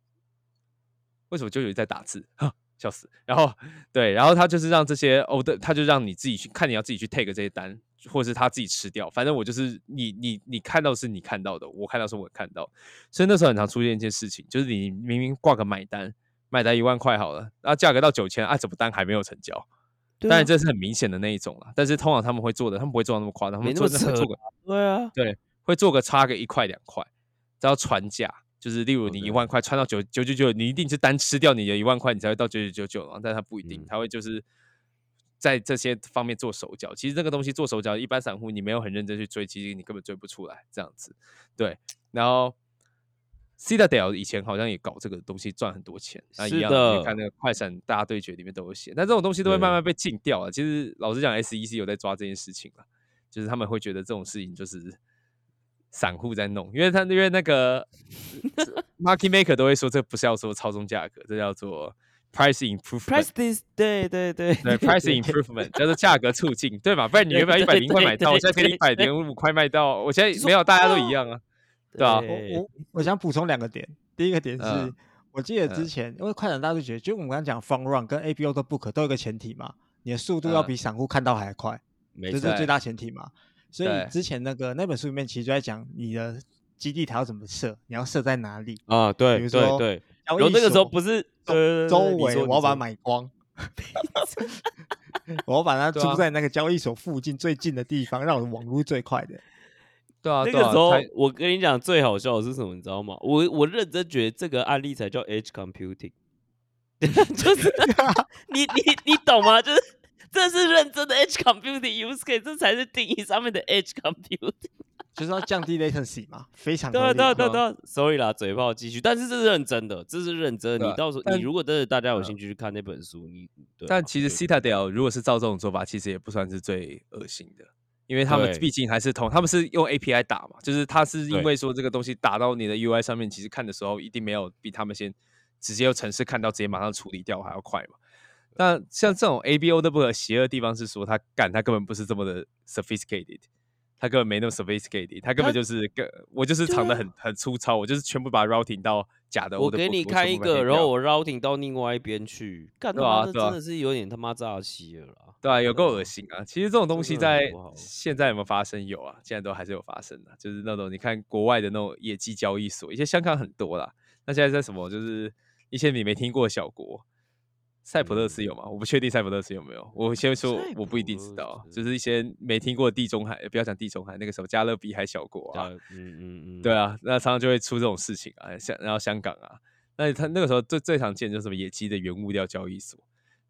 为什么就有在打字？哈，笑死！然后对，然后他就是让这些 order，他就让你自己去看，你要自己去 take 这些单，或者是他自己吃掉。反正我就是你你你看到是你看到的，我看到是我看到，所以那时候很常出现一件事情，就是你明明挂个买单，买单一万块好了，然后价格到九千，啊，怎么单还没有成交？当然这是很明显的那一种了，但是通常他们会做的，他们不会做到那么夸张，他们做的会做个对啊，对，会做个差个一块两块，这要传价，就是例如你一万块穿到九九九九，你一定是单吃掉你的一万块，你才会到九九九九，但他不一定，嗯他会就是在这些方面做手脚。其实这个东西做手脚，一般散户你没有很认真去追，其实你根本追不出来这样子。对，然后 Citadel 以前好像也搞这个东西赚很多钱，那一样的你看那个快闪大对决里面都有写，但这种东西都会慢慢被禁掉了。其实老实讲，SEC 有在抓这件事情了，就是他们会觉得这种事情就是散户在弄，因为他因为那个 market maker 都会说这不是要说操纵价格，这叫做 price improvement。Price this，对对对对，price improvement 叫做价格促进，对吧？不然你原本一百零块买到，我现在给你一百零五块卖到，我现在没有，大家都一样啊，对啊，我我我想补充两个点，第一个点是、嗯我记得之前、因为快闪大数据，就我们刚刚讲 fun run 跟 ABO 的 book 都有一个前提嘛，你的速度要嗯比散户看到还快，这是最大前提嘛。所以之前那个那本书里面其实就在讲你的基地台要怎么设，你要设在哪里。啊，对比如说对然后那个时候不是周呃周围我要把它买光，我要把它租在那个交易所附近最近的地方，让我的网络最快的。对啊，那个时候台，我跟你讲，最好笑的是什么，你知道吗？我我认真觉得这个案例才叫 edge computing，就是你你你懂吗？就是这是认真的 edge computing use case，这才是定义上面的 edge computing。就是要降低 latency 嘛，非常对啊对啊对啊对啊，sorry 啦，嘴炮继续，但是这是认真的，这是认真的。你到时候你如果真的大家有嗯兴趣去看那本书，你但其实对 Citadel 如果是照这种做法，其实也不算是最恶心的，因为他们毕竟还是同，他们是用 API 打嘛，就是他是因为说这个东西打到你的 UI 上面，其实看的时候一定没有比他们先直接用程式看到，直接马上处理掉还要快嘛。那像这种 ABO 的不可邪恶的地方是说，他干他根本不是这么的 sophisticated，他根本没那么 sophisticated，他根本就是个我就是藏的很很粗糙，我就是全部把它 routing 到假的我给你我开一个，然后我 routing 到另外一边去，干他妈的真的是有点他妈诈欺了啦。对啊，有够恶啊心啊！其实这种东西在现在有没有发生？有啊，现在都还是有发生的。就是那种你看国外的那种野鸡交易所，以前香港很多啦。那现在在什么？就是一些你没听过的小国，塞浦路斯有吗？我不确定塞浦路斯有没有。我先说，我不一定知道，斯就是一些没听过地中海，不要讲地中海，那个什么加勒比海小国啊，嗯嗯嗯，对啊，那常常就会出这种事情啊，香然后香港啊，那他那个时候最最常见就是什么野鸡的原物料交易所，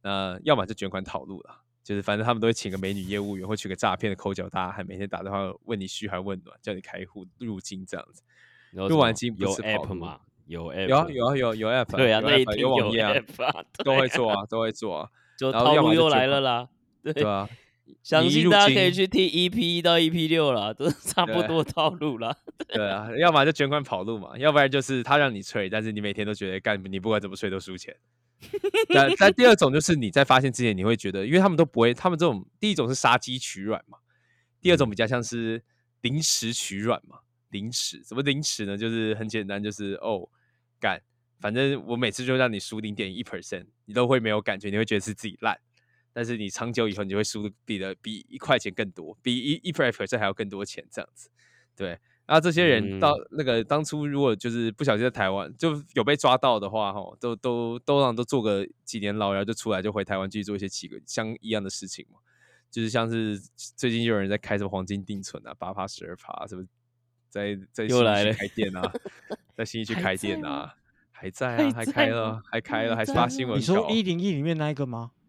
那要么就卷款讨路了，就是反正他们都会请个美女业务员，或请个诈骗的抠脚大汉，每天打电话问你嘘寒问暖，叫你开户入金这样子。入完金不有是 app 路嘛，有 app，有啊有啊有有 app，对啊，那一定有，app 啊，都会做啊，都会做啊，就套路又来了啦。对对啊，相信大家可以去听 EP 一到 EP 六啦，都差不多套路啦。对啊，要么就捐款跑路嘛，要不然就是他让你吹，但是你每天都觉得干，你不管怎么吹都输钱。但但第二种就是你在发现之前，你会觉得，因为他们都不会，他们这种第一种是杀鸡取卵嘛，第二种比较像是临时取卵嘛。临时怎么临时呢？就是很简单，就是哦干，反正我每次就让你输零点一 percent，你都会没有感觉，你会觉得是自己烂。但是你长久以后，你就会输比的比一块钱更多，比一一 percent 还要更多钱这样子。对，然后这些人到那个当初如果就是不小心在台湾就有被抓到的话，哈，都都都让都做个几年牢，然后就出来就回台湾继续做一些奇个相一样的事情嘛。就是像是最近就有人在开什么黄金定存啊，八趴十二趴，什么在在新义区又来了开店啊，在新一 区还开店在吗啊，还在啊，还开了在吗，还开了，还发新闻你说一零一里面那一个吗？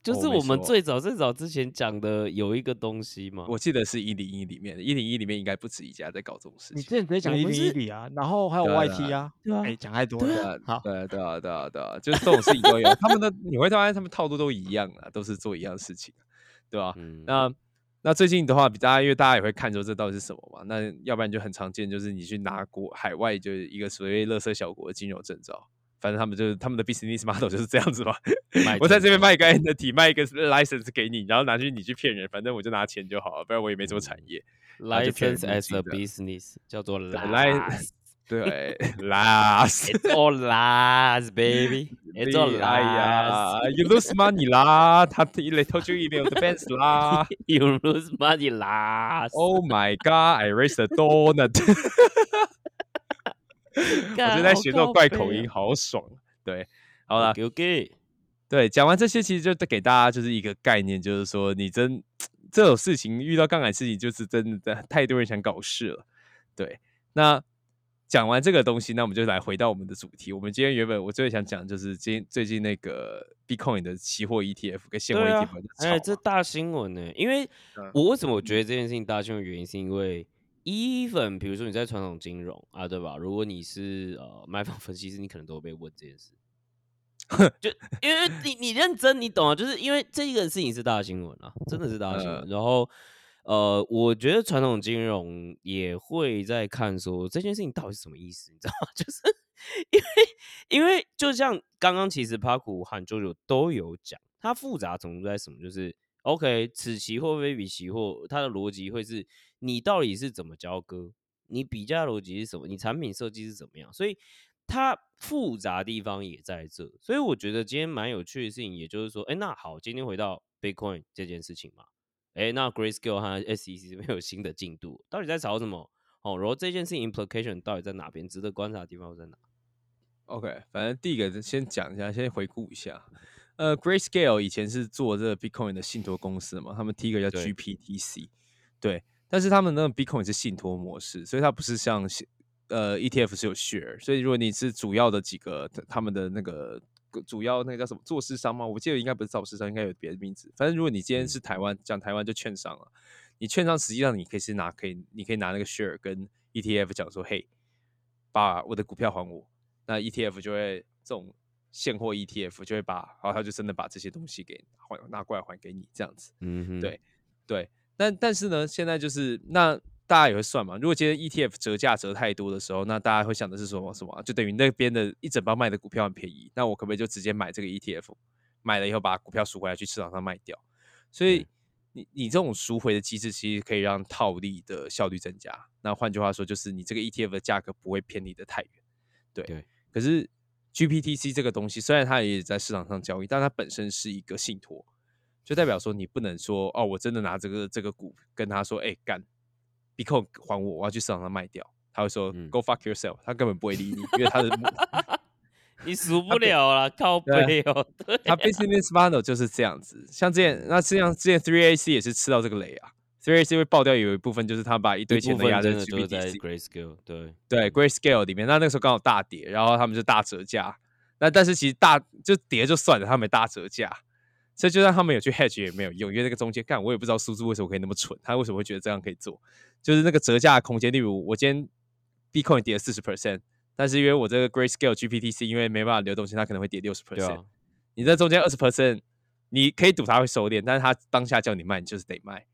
就是我们最早最早之前讲的有一个东西嘛，我记得是一零一里面的，一零一里面应该不止一家在搞这种事情。你之前直接讲一零一里啊，然后还有 YT 啊，对啊哎，讲太多了。啊好，，对啊，对啊，对啊，对啊，就是这种事情都有。他们的你会发现他们套路都一样啊，都是做一样的事情，对吧、嗯，那那最近的话，比大家因为大家也会看说这到底是什么嘛？那要不然就很常见，就是你去拿国海外就是一个所谓乐色小国的金融证照，反正他们就是他们的 business model 就是这样子嘛。我在证这边卖一个 entity，卖一个 license 给你，然后拿去你去骗人，反正我就拿钱就好了，不然我也没什么产业。license as a business 叫做对 last。对，last。It's all lies, baby. It's all 哎 lies. 呀，you lose money 啦，他 they told you email the banks 啦。You lose money last. Oh my god, I raised a donut。我干就在学那种怪口音，啊好爽。对，好了，OK OK，对，讲完这些，其实就给大家就是一个概念，就是说你真这种事情遇到杠杆事情，就是真的太多人想搞事了。对，那讲完这个东西，那我们就来回到我们的主题。我们今天原本我最想讲就是今最近那个 Bitcoin 的期货 ETF 跟现货对 ETF 啊，哎。这大新闻呢、因为嗯我为什么我觉得这件事情大新闻，原因是因为 even 比如说你在传统金融啊，对吧？如果你是呃买房分析师，你可能都会被问这件事。就因为你你认真，你懂啊？就是因为这个事情是大新闻啊，真的是大新闻。嗯 然后呃，我觉得传统金融也会在看说这件事情到底是什么意思，你知道吗？就是因为因为就像刚刚其实帕库和 JoJo 都有讲，它复杂程度在什么？就是 OK，此期货非彼期货，它的逻辑会是你到底是怎么交割，你比价逻辑是什么，你产品设计是怎么样，所以它复杂地方也在这。所以我觉得今天蛮有趣的事情，也就是说，哎，那好，今天回到 Bitcoin 这件事情嘛，哎，那 Grayscale 和 SEC 这边有新的进度，到底在吵什么？哦，然后这件事情 implication 到底在哪边？值得观察的地方又在哪？OK，反正第一个先讲一下，先回顾一下。呃，Grayscale 以前是做这个 Bitcoin 的信托公司嘛，他们第一个叫 GPTC，对，但是他们那个 Bitcoin 是信托模式，所以它不是像呃 ETF 是有 share，所以如果你是主要的几个他们的那个主要那个叫什么做市商吗？我记得应该不是造市商，应该有别的名字。反正如果你今天是台湾讲台湾就券商了，你券商实际上你可以是拿可以你可以拿那个 share 跟 ETF 讲说，嘿，把我的股票还我。那 ETF 就会这种现货 ETF 就会把，然后他就真的把这些东西给还拿过来还给你这样子。嗯哼，对对，但但是呢，现在就是那大家也会算嘛，如果今天 ETF 折价折太多的时候，那大家会想的是什么什么？就等于那边的一整包卖的股票很便宜，那我可不可以就直接买这个 ETF？买了以后把股票赎回来去市场上卖掉？所以你你这种赎回的机制其实可以让套利的效率增加。那换句话说，就是你这个 ETF 的价格不会偏离的太远。对，对可是 GPTC 这个东西，虽然它也在市场上交易，但它本身是一个信托，就代表说你不能说哦，我真的拿这个这个股跟他说，哎、干，Bitcoin 还我，我要去市场上卖掉。他会说、嗯 Go fuck yourself，他根本不会理你，因为他的 你数不了啦，靠对背哦。对他 business model 就是这样子。像之前那这样之前 Three AC 也是吃到这个雷啊，Three AC 会爆掉有一部分就是他把一堆钱都压在真的都是在 GPTC。Grayscale，对，对 Grayscale 里面，那那个时候刚好大跌，然后他们就大折价。那但是其实大就跌就算了，他们也大折价，所以就算他们有去 hedge 也没有用，因为那个中间干我也不知道苏苏为什么可以那么蠢，他为什么会觉得这样可以做？就是那个折价空间，例如我今天 Bitcoin 跌了四十 percent，但是因为我这个 Grayscale GPTC 因为没办法流动性，它可能会跌六十 percent 啊。，你在中间二十 percent，你可以赌它会收敛，但是它当下叫你卖，你就是得卖，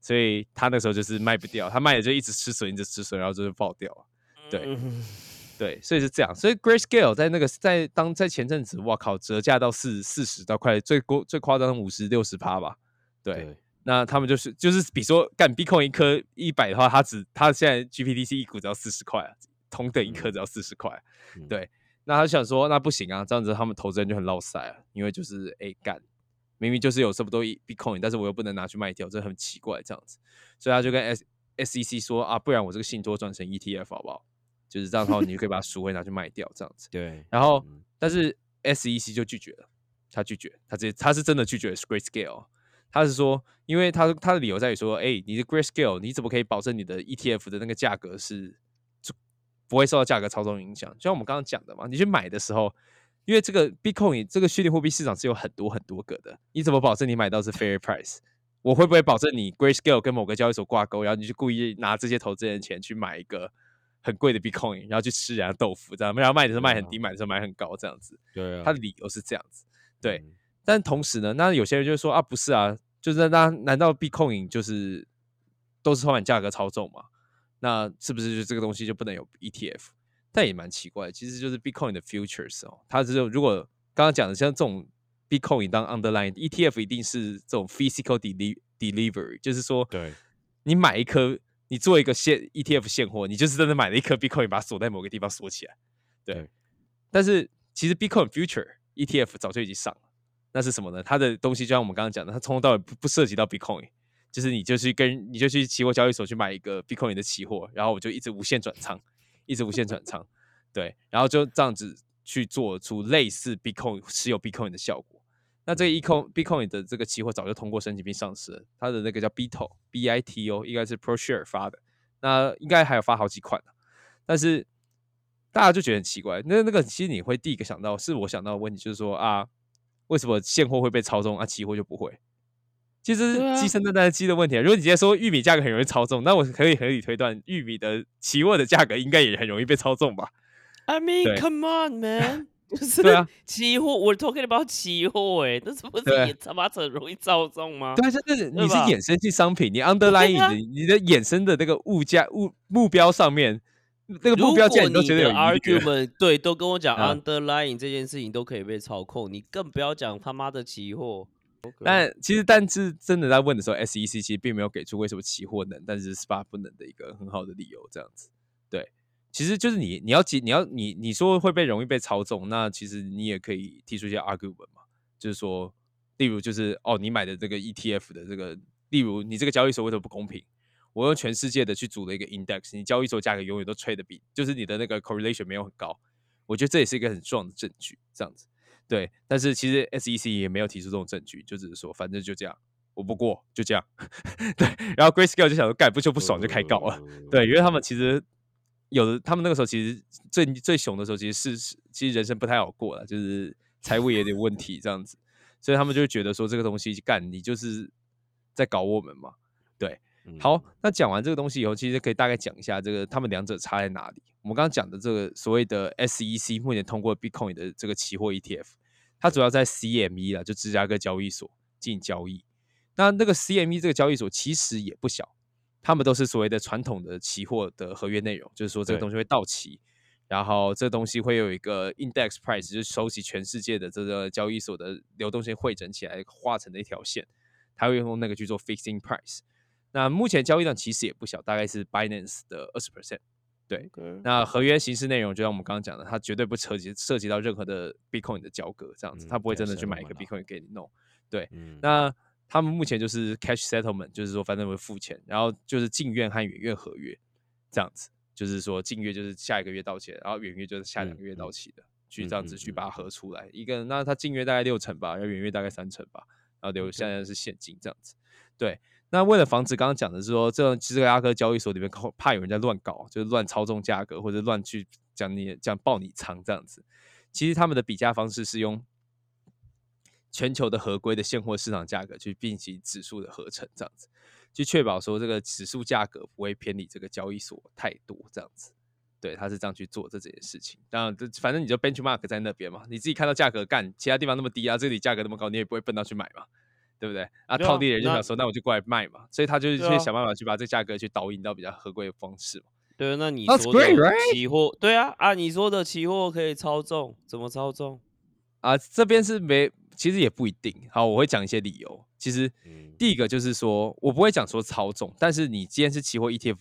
所以他那时候就是卖不掉，他卖了就一直吃损，一直吃损，然后就是爆掉了。对嗯对，所以是这样。所以 Grayscale 在那个在当在前阵子，哇靠，折价到四四十到快最过最夸张五十六十趴吧。对，对，那他们就是就是比如说干 Bitcoin 一颗一百的话，它只它现在 GPTC 一股只要四十块啊，同等一颗嗯只要四十块。嗯对，那他想说那不行啊，这样子他们投资人就很落塞啊，因为就是哎干。明明就是有这么多 Bitcoin，但是我又不能拿去卖掉，这很奇怪这样子，所以他就跟 S SEC 说啊，不然我这个信托转成 ETF 好不好？就是这样的话，你就可以把它赎回拿去卖掉这样子。对，然后嗯，但是 SEC 就拒绝了，他拒绝，他直接他是真的拒绝 Grayscale，他是说，因为他他的理由在于说，哎、你的 Grayscale 你怎么可以保证你的 ETF 的那个价格是不会受到价格操纵影响？就像我们刚刚讲的嘛，你去买的时候，因为这个 Bitcoin 这个虚拟货币市场是有很多很多个的，你怎么保证你买到是 fair price？我会不会保证你 Grayscale 跟某个交易所挂钩，然后你就故意拿这些投资人的钱去买一个很贵的 Bitcoin，然后去吃人家豆腐，这样，然后卖的时候卖很低，买的时候买很高，这样子。对啊，他的理由是这样子，对。嗯但同时呢，那有些人就会说啊，不是啊，就是那难道 Bitcoin 就是都是充满价格操纵吗？那是不是就这个东西就不能有 ETF？但也蛮奇怪，其实就是 Bitcoin 的 futures 哦，它只有如果刚刚讲的像这种 Bitcoin 当 underline ETF，一定是这种 physical deli delivery，就是说，对，你买一颗，你做一个现 ETF 现货，你就是真的买了一颗 Bitcoin，把它锁在某个地方锁起来，对。对但是其实 Bitcoin Future ETF 早就已经上了，那是什么呢？它的东西就像我们刚刚讲的，它从头到尾不不涉及到 Bitcoin，就是你就去跟你就去期货交易所去买一个 Bitcoin 的期货，然后我就一直无限转仓，一直无限转仓，对，然后就这样子去做出类似 Bitcoin 持有 Bitcoin 的效果。那这个 Econ Bitcoin 的这个期货早就通过申请并上市了，它的那个叫 Bito B I T O，应该是 ProShare 发的，那应该还有发好几款、啊、但是大家就觉得很奇怪。那那个其实你会第一个想到，是我想到的问题，就是说啊，为什么现货会被操纵，啊，期货就不会？其实鸡生蛋蛋鸡的问题啊。如果你直接说玉米价格很容易操纵，那我可以合理推断，玉米的期货的价格应该也很容易被操纵吧？I mean, come on, man，就是对啊。期货，我 talking about 期货，哎，那是不是对。也他妈很容易操纵吗？对啊，就是你是衍生性商品，你 underlying 你的衍生的那个物价物目标上面，那个目标价你都觉得有 argument 对，都跟我讲啊 underlying 这件事情都可以被操控，你更不要讲他妈的期货。但其实，但是真的在问的时候，SEC 其实并没有给出为什么期货能，但是 SPA 不能的一个很好的理由，这样子。对，其实就是你你要解你要你你说会被容易被操纵，那其实你也可以提出一些 argument 嘛，就是说，例如就是哦，你买的这个 ETF 的这个，例如你这个交易所为什么不公平？我用全世界的去组了一个 index，你交易所价格永远都吹的比，就是你的那个 correlation 没有很高，我觉得这也是一个很重要的证据，这样子。对，但是其实 SEC 也没有提出这种证据，就只是说反正就这样，我不过就这样。对，然后 Grayscale 就想说干不就不爽就开告了。对，因为他们其实有的，他们那个时候其实最最熊的时候，其实是是其实人生不太好过了，就是财务也有点问题这样子，所以他们就会觉得说这个东西干你就是在搞我们嘛。对，嗯好，那讲完这个东西以后，其实可以大概讲一下这个他们两者差在哪里。我们刚刚讲的这个所谓的 SEC 目前通过 Bitcoin 的这个期货 ETF，它主要在 CME 啦，就芝加哥交易所进行交易。那那个 CME 这个交易所其实也不小，他们都是所谓的传统的期货的合约内容，就是说这个对东西会到期，然后这个东西会有一个 index price，就是收集全世界的这个交易所的流动性汇整起来画成的一条线，它会用那个去做 fixing price。那目前交易量其实也不小，大概是 Binance 的二十 percent。对，那合约形式内容就像我们刚刚讲的，它绝对不涉及涉及到任何的 Bitcoin 的交割，这样子，嗯它不会真的去买一个 Bitcoin 给你弄。对，嗯那他们目前就是 cash settlement，就是说反正会付钱，然后就是近月和远月合约这样子，就是说近月就是下一个月到期，然后远月就是下两个月到期的，去这样子去把它合出来。一个那它近月大概六成吧，然后远月大概三成吧，然后留现在是现金这样子。对，那为了防止刚刚讲的是说，这种芝加哥交易所里面恐怕有人在乱搞，就是乱操纵价格或者乱去讲你讲爆你仓这样子。其实他们的比价方式是用全球的合规的现货市场价格去进行指数的合成，这样子，去确保说这个指数价格不会偏离这个交易所太多，这样子。对，他是这样去做这件事情。当然，这反正你就 benchmark 在那边嘛，你自己看到价格干，其他地方那么低啊，这里价格那么高，你也不会笨到去买嘛，对不对？啊，套利的人就想说，那我就过来卖嘛，所以他就是去想办法去把这价格去导引到比较合规的方式嘛。对，那你说的 great, right? 期货，对啊啊，你说的期货可以操纵，怎么操纵？啊，这边是没，其实也不一定。好，我会讲一些理由。其实嗯第一个就是说，我不会讲说操纵，但是你今天是期货 ETF，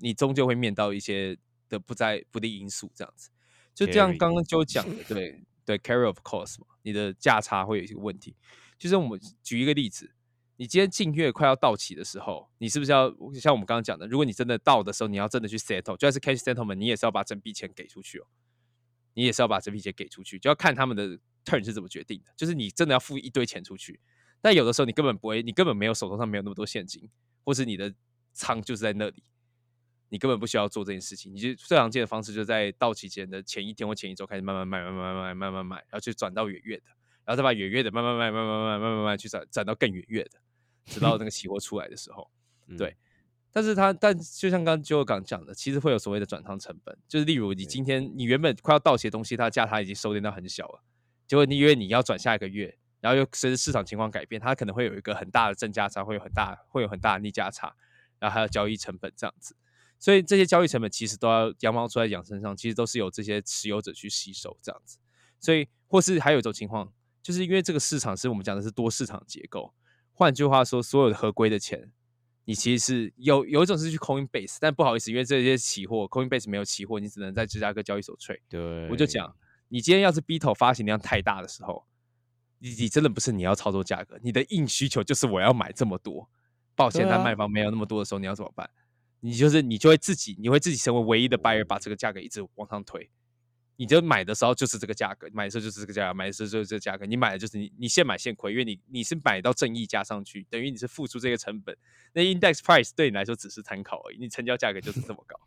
你终究会面到一些的不在不利因素，这样子。就这样刚刚就讲的，对对，carry of course 嘛，你的价差会有一些问题。就是我们举一个例子，你今天近月快要到期的时候，你是不是要像我们刚刚讲的，如果你真的到的时候，你要真的去 settle，就算是 cash settlement，你也是要把整笔钱给出去哦。你也是要把整笔钱给出去，就要看他们的 turn 是怎么决定的。就是你真的要付一堆钱出去，但有的时候你根本不会，你根本没有手头上没有那么多现金，或是你的仓就是在那里，你根本不需要做这件事情。你就最常见的方式，就在到期前的前一天或前一周开始慢慢卖，慢慢卖，慢慢卖，然后去转到远月的，然后再把远月的慢慢卖，慢慢卖，慢慢卖，去转转到更远月的，直到那个期货出来的时候。对，但是它，但就像刚刚 Joe 刚讲的，其实会有所谓的转仓成本，就是例如你今天你原本快要到期的东西，它的价差已经收敛到很小了，结果你因为你要转下一个月，然后又随着市场情况改变，它可能会有一个很大的正价差，会有很大会有很大的逆价差，然后还有交易成本这样子，所以这些交易成本其实都要羊毛出在羊身上，其实都是由这些持有者去吸收这样子，所以或是还有一种情况，就是因为这个市场是我们讲的是多市场结构，换句话说，所有的合规的钱。你其实是有有一种是去 Coinbase，但不好意思，因为这些期货 Coinbase 没有期货，你只能在芝加哥交易所 trade。对，我就讲，你今天要是 B 头发行量太大的时候，你你真的不是你要操作价格，你的硬需求就是我要买这么多。抱歉，但卖方没有那么多的时候，你要怎么办？你就是你就会自己，你会自己成为唯一的 buyer，把这个价格一直往上推。你就买的时候就是这个价格，买的时候就是这个价格，买的时候就是这个价格。你买的就是你你现买现亏，因为你你是买到正溢价上去，等于你是付出这个成本。那 index price 对你来说只是参考而已，你成交价格就是这么高。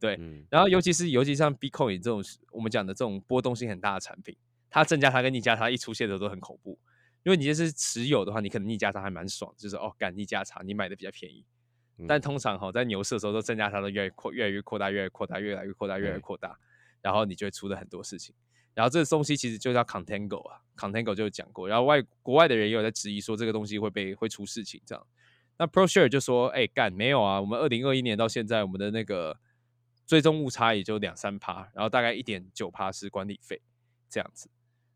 对，嗯，然后尤其是尤其像 Bitcoin 这种我们讲的这种波动性很大的产品，它正价差跟逆价差一出现的都很恐怖。因为你就是持有的话，你可能逆价差还蛮爽，就是哦，干逆价差，你买的比较便宜。但嗯通常哈，在牛市的时候，都正价差都越来越扩，越来越扩大，越来越扩大，越来越扩大，越来越对扩大，然后你就会出了很多事情。然后这个东西其实就叫 contango 啊，contango 就有讲过。然后外国外的人也有在质疑说这个东西会被会出事情这样。那 ProShare 就说，哎、干没有啊，我们二零二一年到现在，我们的那个最终误差也就两三趴，然后大概一点九趴是管理费这样子。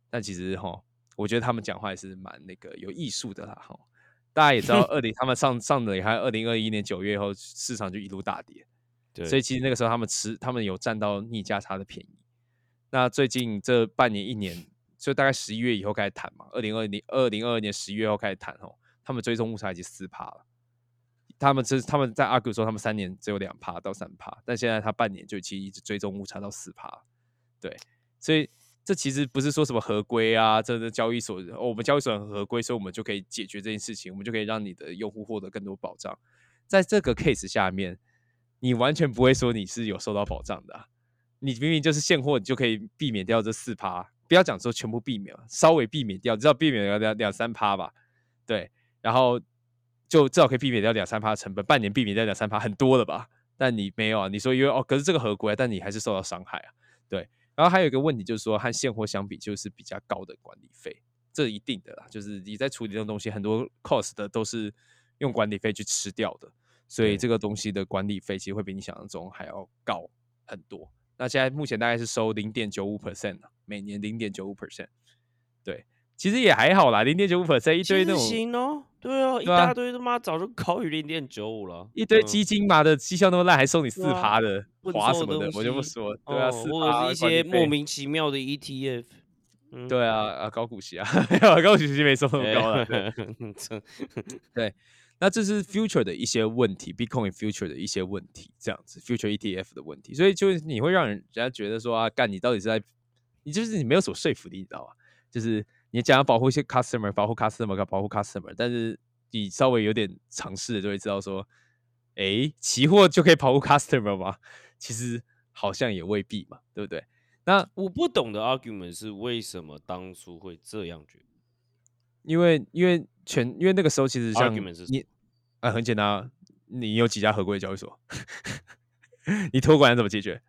但其实哈，我觉得他们讲话也是蛮那个有艺术的啦哈。大家也知道，二零他们上上的也还二零二一年九月后，市场就一路大跌，对，所以其实那个时候他们吃，他们有占到逆价差的便宜。那最近这半年一年，就大概十一月以后开始谈嘛，二零二零二零二二年十一月后开始谈哦，他们追踪误差已经四趴了。他们这他们在 argue 说他们三年只有两趴到三趴，但现在他半年就其实一直追踪误差到四趴，对，所以这其实不是说什么合规啊，这个交易所、我们交易所很合规，所以我们就可以解决这件事情，我们就可以让你的用户获得更多保障。在这个 case 下面，你完全不会说你是有受到保障的、你明明就是现货，你就可以避免掉这四趴，不要讲说全部避免，稍微避免掉，至少避免掉两两三趴吧，对，然后就至少可以避免掉两三趴的成本，半年避免掉两三趴，很多了吧？但你没有啊，你说因为哦，可是这个合规啊，但你还是受到伤害啊，对。然后还有一个问题就是说，和现货相比，就是比较高的管理费，这一定的啦，就是你在处理这种东西，很多 cost 的都是用管理费去吃掉的，所以这个东西的管理费其实会比你想象中还要高很多。那现在目前大概是收零点九五 percent 每年零点九五 percent，对，其实也还好啦，零点九五 percent 一堆那种行哦，对啊，一大堆他妈早就高于零点九五了，一堆嗯基金嘛的绩效那么烂，还送你四趴的不华什么的，我就不西说，对啊，或趴者是一些莫名其妙的 ETF，嗯，对啊啊高股息啊，高股息没收那么高了。对 对，那这是 future 的一些问题，Bitcoin future 的一些问题，这样子 future ETF 的问题，所以就是你会让人家觉得说啊，干你到底是在，你就是你没有什么说服力，你知道吧？就是你讲要保护一些 customer，保护 customer，保护 customer，但是你稍微有点尝试了就会知道说，诶，期货就可以保护 customer 吗？其实好像也未必嘛，对不对？那我不懂的 argument 是为什么当初会这样觉得？因为因为全因为那个时候其实像 Argument 是什你啊很简单啊，你有几家合规的交易所，你托管怎么解决？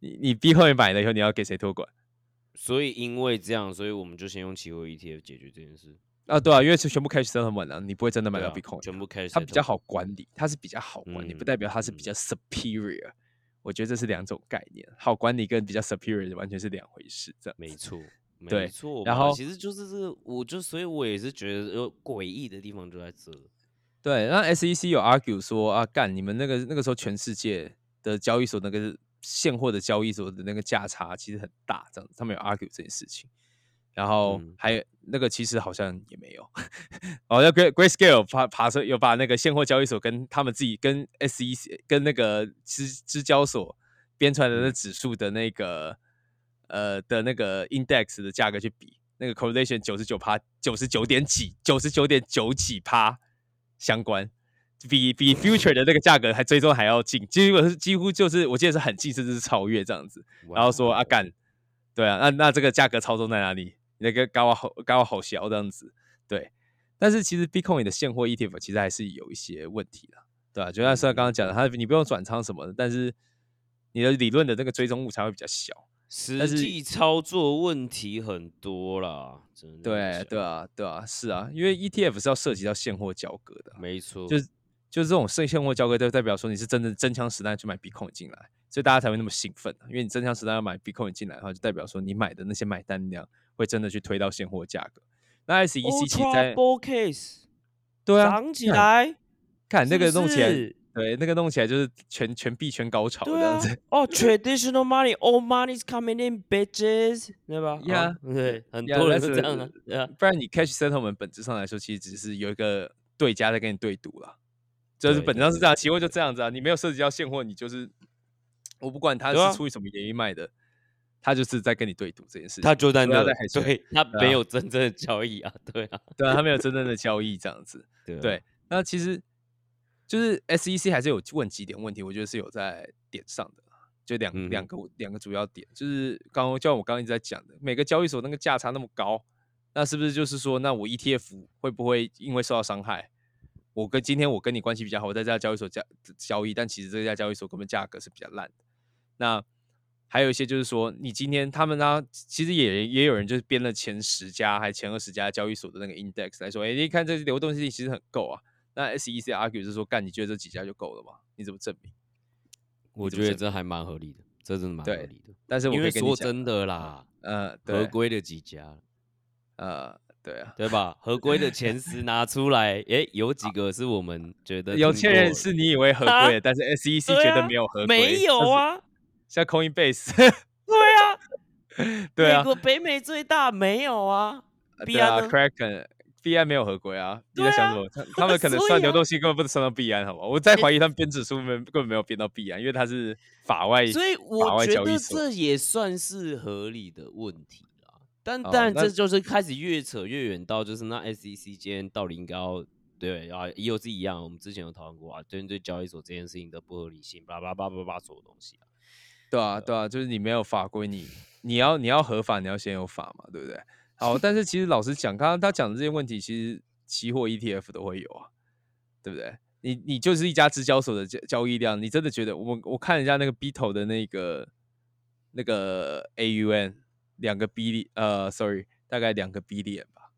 你你逼后面买了以后，你要给谁托管所以因为这样，所以我们就先用期货 ETF 解决这件事。啊？对啊，因为是全部 cash settlement 啊，你不会真的买到 Bitcoin，、全部 cash，它比较好管理，它是比较好管理，不代表它是比嗯较 superior。我觉得这是两种概念，好管理跟比较 superior 完全是两回事。这样没错，没错。然后其实就是这个，我就所以我也是觉得有诡异的地方就在这。对，那 SEC 有 argue 说啊，干你们那个那个时候全世界的交易所那个现货的交易所的那个价差其实很大，这样子，他们有 argue 这件事情。然后嗯。还有那个其实好像也没有，哦，要 Great Grayscale 爬爬出有把那个现货交易所跟他们自己跟 SEC 跟那个支支交所编出来的那指数的那个呃的那个 index 的价格去比，那个 correlation 九十九趴九十九点几九十九点九几趴相关，比比 future 的那个价格还追踪还要近，几乎是几乎就是我记得是很近，甚至是超越这样子。然后说哇哦啊干，对啊，那那这个价格操纵在哪里？那个高啊好高啊好小这样子，对。但是其实 Bitcoin 的现货 ETF 其实还是有一些问题的，对啊、就像是刚刚讲的，它你不用转仓什么的，但是你的理论的那个追踪误差会比较小。实际操作问题很多啦，真的对对啊，对啊，是啊，因为 ETF 是要涉及到现货交割的啊，没错，就是就是这种现现货交割，就代表说你是真的真枪实弹去买 Bitcoin 进来，所以大家才会那么兴奋啊因为你真枪实弹要买 Bitcoin 进来的话，就代表说你买的那些买单量会真的去推到现货价格。那 SEC 其实在 Bull Case 对啊，涨起看来，看那个弄起来，是对，那个弄起来就是全全币全高潮这样子。，哦，traditional money，all money's coming in bitches，对吧 Yeah 哦对，很多人是这样啊，对啊，不然你 cash settlement 本质上来说，其实只是有一个对家在跟你对赌啦，就是本质上是这样，期货就这样子啊，你没有涉及到现货，你就是我不管他是出于什么原因卖的，他就是在跟你对赌这件事情，他就在那不要再海，水对他没有真正的交易啊，对啊，对啊，他没有真正的交易这样子。对啊对，那其实就是 SEC 还是有问几点问题，我觉得是有在点上的。就两嗯两个两个主要点，就是刚刚就像我刚刚一直在讲的，每个交易所那个价差那么高，那是不是就是说，那我 ETF 会不会因为受到伤害？我跟今天我跟你关系比较好，我在这家交易所交交易，但其实这家交易所根本价格是比较烂的。那还有一些就是说，你今天他们呢，其实也也有人就是编了前十家还前二十家交易所的那个 index 来说，哎，你看这流动性其实很够啊。那 SEC argue 是说，干你觉得这几家就够了吗？你怎么证明？我觉得这还蛮合理的，这真的蛮合理的。但是我因为说真的啦，呃，合，规的几家，呃，对啊，对吧？合规的前十拿出来，诶，有几个是我们觉得有些人是你以为合啊规的，但是 SEC 觉得没有合规，没有，啊？像 Coinbase，对啊，对啊美，国北美最大没有啊？币对啊安呢，Kraken。币安没有合规啊！你在想什么？他他们可能算流动性根本不能算到币安，好吧？我在怀疑他们编指数根本没有编到币安，因为它是法外。所以法我觉得这也算是合理的问题啦。但哦当然，那这就是开始越扯越远到，就是那 SEC 今天到底应该要对啊，也有是一样，我们之前有讨论过啊，针对交易所这件事情的不合理性，巴拉巴拉巴拉巴拉所有东西啊。对啊，对啊，就是你没有法规，你你要你要合法，你要先有法嘛，对不对？好，但是其实老实讲，刚刚他讲的这些问题，其实期货 ETF 都会有啊，对不对？你你就是一家直交所的交交易量，你真的觉得我我看人家那个 Bito 的那个那个 AUN 两个 B 呃，sorry，大概两个 B 点吧，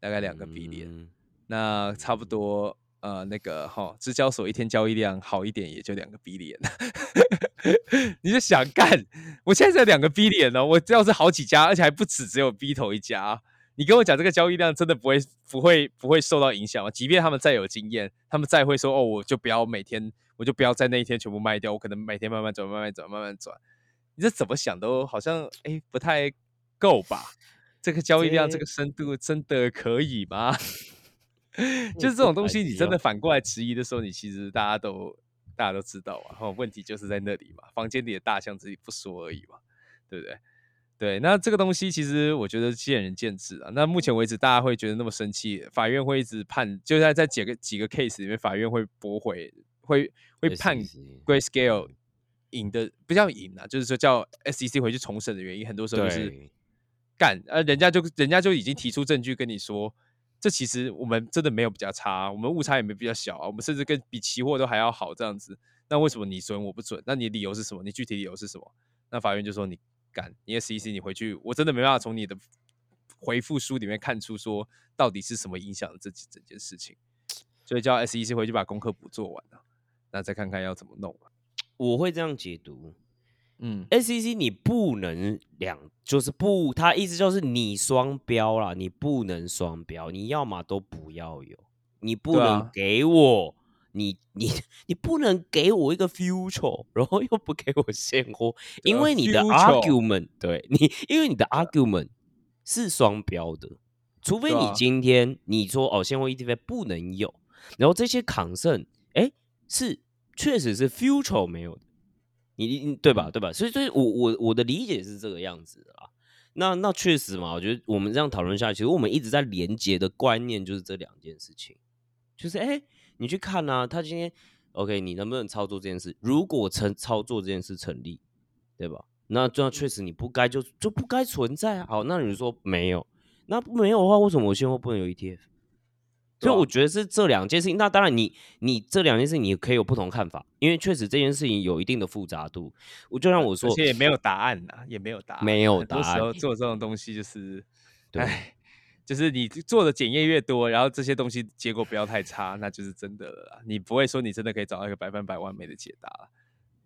大概两个 B 点，嗯那差不多呃那个哈，支交所一天交易量好一点也就两个 B 点，你就想干，我现在只有两个 B 点呢，我要是好几家，而且还不止只有 B 头一家，你跟我讲这个交易量真的不会不会不会受到影响吗？即便他们再有经验，他们再会说哦，我就不要每天，我就不要在那一天全部卖掉，我可能每天慢慢转，慢慢转，慢慢转。你这怎么想都好像哎不太够吧？这个交易量，这这个深度真的可以吗？就是这种东西，你真的反过来质疑的时候，你其实大家都大家都知道啊，哦，问题就是在那里嘛，房间里的大象自己不说而已嘛，对不对？对，那这个东西其实我觉得见仁见智啊。那目前为止，大家会觉得那么生气，法院会一直判，就在在几个几个 case 里面，法院会驳回，会会判 Grayscale 赢的，不叫赢啊，就是说叫 SEC 回去重审的原因，很多时候就是干，呃，人家就人家就已经提出证据跟你说，这其实我们真的没有比较差，我们误差也没比较小啊，我们甚至跟比期货都还要好这样子。那为什么你准我不准？那你的理由是什么？你具体理由是什么？那法院就说你干，你 SEC 你回去，我真的没办法从你的回复书里面看出说到底是什么影响了这整件事情，所以叫 SEC 回去把功课补做完了，那再看看要怎么弄啊。我会这样解读。嗯，SEC 你不能两，就是不，他意思就是你双标啦，你不能双标，你要么都不要有，你不能给我，你你你不能给我一个 future，然后又不给我现货，因为你的 argument 对你，因为你的 argument 是双标的，除非你今天你说哦，现货 ETF 不能有，然后这些 concern 哎是确实是 future 没有的。你你对吧？对吧？所以，所以我我我的理解是这个样子的啦。那那确实嘛，我觉得我们这样讨论下去，其实我们一直在连接的观念就是这两件事情，就是哎、诶你去看啊，他今天 OK，你能不能操作这件事？如果成操作这件事成立，对吧？那这样确实你不该就就不该存在啊。好，那你说没有，那没有的话，为什么我现货不能有 ETF？所以我觉得是这两件事情。那当然你，你这两件事情你可以有不同看法，因为确实这件事情有一定的复杂度。我就像我说而，且也没有 答案呐，也没有答案，没有很多答案时候做这种东西就是，对唉，就是你做的检验越多，然后这些东西结果不要太差，那就是真的了啦。你不会说你真的可以找到一个百分百完美的解答啦。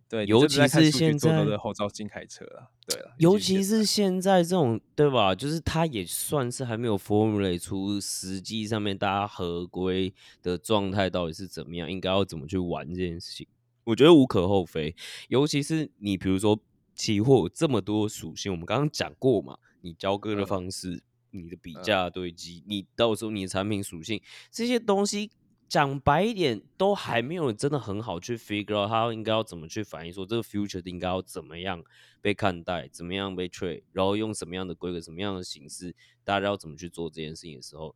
对，尤其是现在的后照镜开车了。对了，尤其是现在这种，对吧？就是它也算是还没有 formulate 出实际上面大家合规的状态到底是怎么样，应该要怎么去玩这件事情。我觉得无可厚非，尤其是你比如说期货有这么多属性，我们刚刚讲过嘛，你交割的嗯方式、你的比嗯价堆积，你到时候你的产品属性这些东西。讲白一点，都还没有真的很好去 figure out 它应该要怎么去反映，说这个 future 应该要怎么样被看待，怎么样被 trade，然后用什么样的规格、什么样的形式，大家要怎么去做这件事情的时候，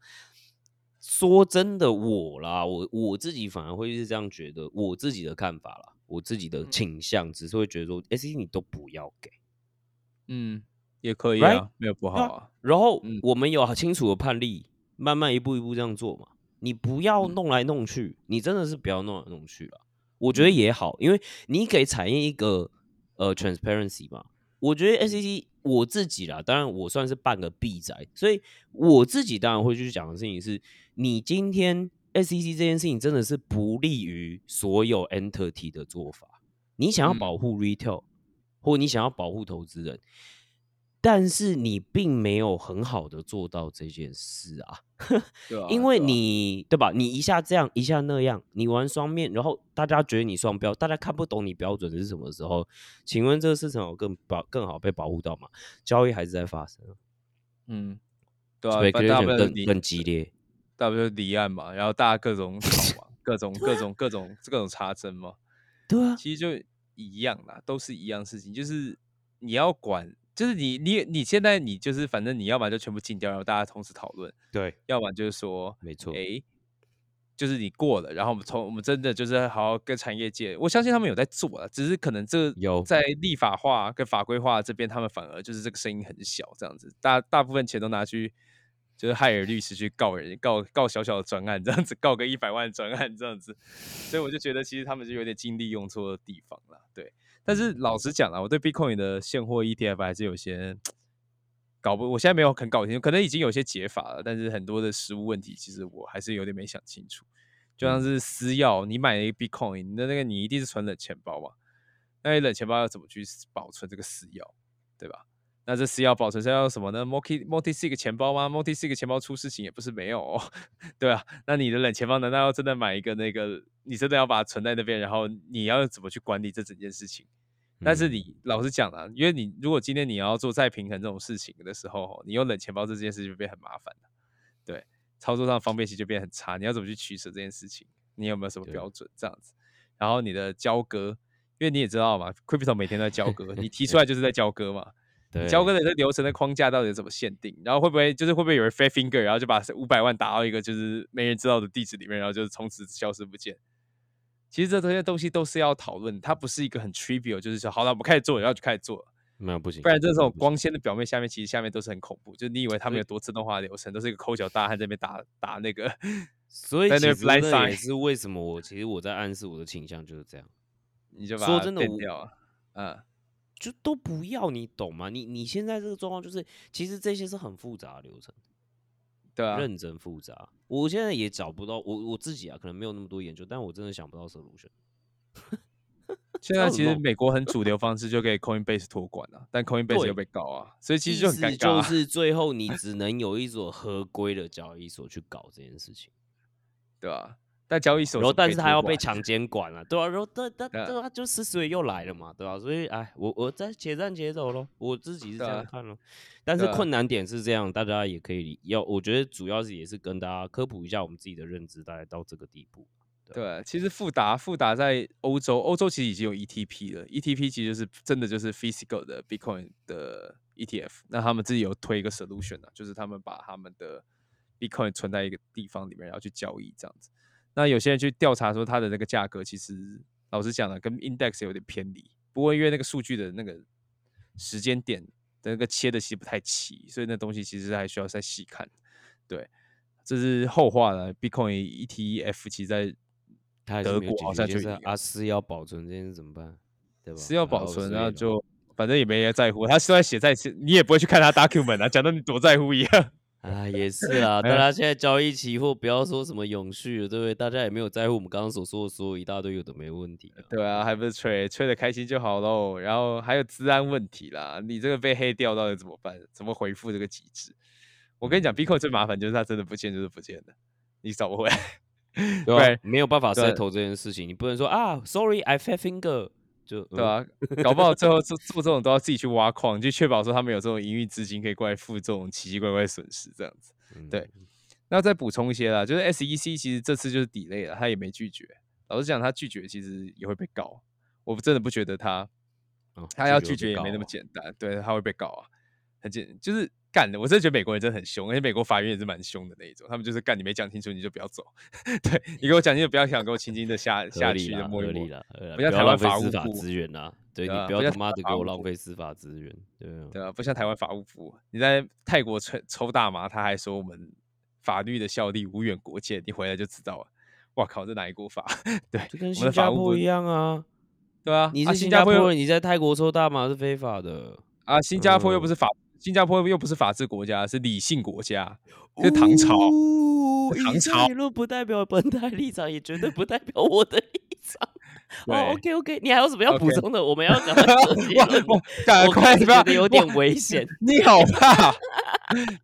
说真的，我啦，我我自己反而会是这样觉得，我自己的看法啦，我自己的嗯倾向，只是会觉得说，SEC 你都不要给。嗯，也可以 Right？啊，没有不好啊啊。然后嗯我们有很清楚的判例，慢慢一步一步这样做嘛。你不要嗯弄来弄去，你真的是不要弄来弄去了。我觉得也好，因为你给产业一个呃 transparency 嘛。我觉得 SEC 我自己啦，当然我算是半个币仔，所以我自己当然会去讲的事情是，你今天 SEC 这件事情真的是不利于所有 entity 的做法。你想要嗯保护 retail，、或你想要保护投资人，但是你并没有很好的做到这件事啊，对啊，因为你对吧？你一下这样，一下那样，你玩双面，然后大家觉得你双标，大家看不懂你标准是什么时候？请问这个市场有更保更好被保护到吗？交易还是在发生嗯，对啊，大，speculation 不了更更激烈。大不了就离岸嘛，然后大家各种吵 嘛，各种各种各种各种插针嘛，对啊，其实就一样啦，都是一样事情，就是你要管，就是你你你现在你就是反正你要么就全部禁掉，然后大家同时讨论，对，要么就是说，没错，诶，就是你过了，然后我们从我们真的就是好好跟产业界，我相信他们有在做啊，只是可能这有。在立法化跟法规化这边，他们反而就是这个声音很小，这样子，大大部分钱都拿去就是害尔律师去告人，告告小小的专案，这样子告个一百万专案这样子，所以我就觉得其实他们就有点精力用错的地方了，对。但是老实讲啊，我对 Bitcoin 的现货 ETF 还是有些搞不，我现在没有很搞清楚，可能已经有些解法了，但是很多的实物问题，其实我还是有点没想清楚。就像是私钥，你买了一个 Bitcoin，你的那个你一定是存冷钱包嘛？那你冷钱包要怎么去保存这个私钥，对吧？那这私钥保存是要用什么呢？Multi Multi Sig 钱包吗？Multi Sig 钱包出事情也不是没有、哦，对啊。那你的冷钱包难道要真的买一个那个？你真的要把它存在那边，然后你要怎么去管理这整件事情？但是嗯你老实讲啊，因为你如果今天你要做再平衡这种事情的时候，哦你用冷钱包这件事就变很麻烦了。对，操作上方便性就变很差。你要怎么去取舍这件事情？你有没有什么标准？这样子，然后你的交割，因为你也知道嘛，Crypto 每天都在交割，你提出来就是在交割嘛。对交割的这流程的框架到底怎么限定？然后会不会就是会不会有人 fat finger，然后就把五百万打到一个就是没人知道的地址里面，然后就是从此消失不见？其实这这些东西都是要讨论，它不是一个很 trivial，就是说好了，我们开始做，然后就开始做了。没有不行，不然这种光鲜的表面下面，其实下面都是很恐怖。就你以为他们有多自动化的流程，都是一个抠脚大汉在那边打打那个，所以其实那也是为什么我其实我在暗示我的倾向就是这样，你就把它说真的。嗯，就都不要，你懂吗？你你现在这个状况就是，其实这些是很复杂的流程，对啊，认真复杂。我现在也找不到，我我自己啊，可能没有那么多研究，但我真的想不到 solution。现在其实美国很主流方式就给 Coinbase 托管啊，但 Coinbase 对又被告啊，所以其实就很尴尬思就啊。是最后你只能有一所合规的交易所去搞这件事情，对吧？但交易所然后但是他要被强监管了，对啊、然后对对对啊对啊，就死水又来了嘛，对吧、所以哎，我我在且战且走咯，我自己是这样看咯。但是困难点是这样，大家也可以理要，我觉得主要是也是跟大家科普一下我们自己的认知，大概到这个地步。对，其实富达富达在欧洲，欧洲其实已经有 ETP 了，ETP 其实就是真的就是 physical 的 Bitcoin 的 ETF，那他们自己有推一个 solution 啊，就是他们把他们的 Bitcoin 存在一个地方里面，然后去交易这样子。那有些人去调查说它的那个价格，其实老实讲呢，跟 index 有点偏离。不过因为那个数据的那个时间点的那个切的其实不太齐，所以那东西其实还需要再细看。对，这是后话了。Bitcoin ETF 其实在德国好像就是阿斯要保存这件事怎么办？对吧？是要保存，所以呢那就反正也没人在乎。他虽然写在，你也不会去看他 document 啊，讲的你多在乎一样。啊，也是啊，大家现在交易期货，不要说什么永续了，对不对？大家也没有在乎我们刚刚所说的所有一大堆有的没问题啊。对啊，还不是吹吹的开心就好喽。然后还有治安问题啦，你这个被黑掉到底怎么办？怎么回复这个机制？我跟你讲，Bitcoin 最麻烦就是它真的不见就是不见的，你找不回来。对啊，没有办法对 settle 这件事情，你不能说啊，sorry，I fat finger，就对啊，搞不好最后做做这种都要自己去挖矿，就确保说他们有这种营运资金可以过来付这种奇奇怪怪的损失，这样子。嗯对那再补充一些啦，就是 SEC 其实这次就是 delay 了，他也没拒绝。老实讲，他拒绝其实也会被告。我真的不觉得他哦他要拒绝也没那么简单，对，他会被告啊，很简就是干的，我真的觉得美国人真的很凶，而且美国法院也是蛮凶的那一种，他们就是干你没讲清楚你就不要走，对你给我讲清楚，不要想给我轻轻的下下去的摸一摸。合理啦，合理啦不要台湾法务司法部资源啦，对你不要他妈的给我浪费司法资源，对啊，对啊，不像台湾法务部，你在泰国抽抽大麻，他还说我们法律的效力无远国界，你回来就知道了。哇靠，这哪一国法？对，就跟新加坡一，样啊，对啊，你啊是新加坡人，你在泰国抽大麻是非法的，啊，新加坡又不嗯是法，新加坡又不是法治国家，是理性国家，是唐朝。哦唐朝言论不代表本台立场，也绝对不代表我的立场。哦，OK OK，你还有什么要补充的？我们要赶快 我快不要开始觉得有点危险，你好怕？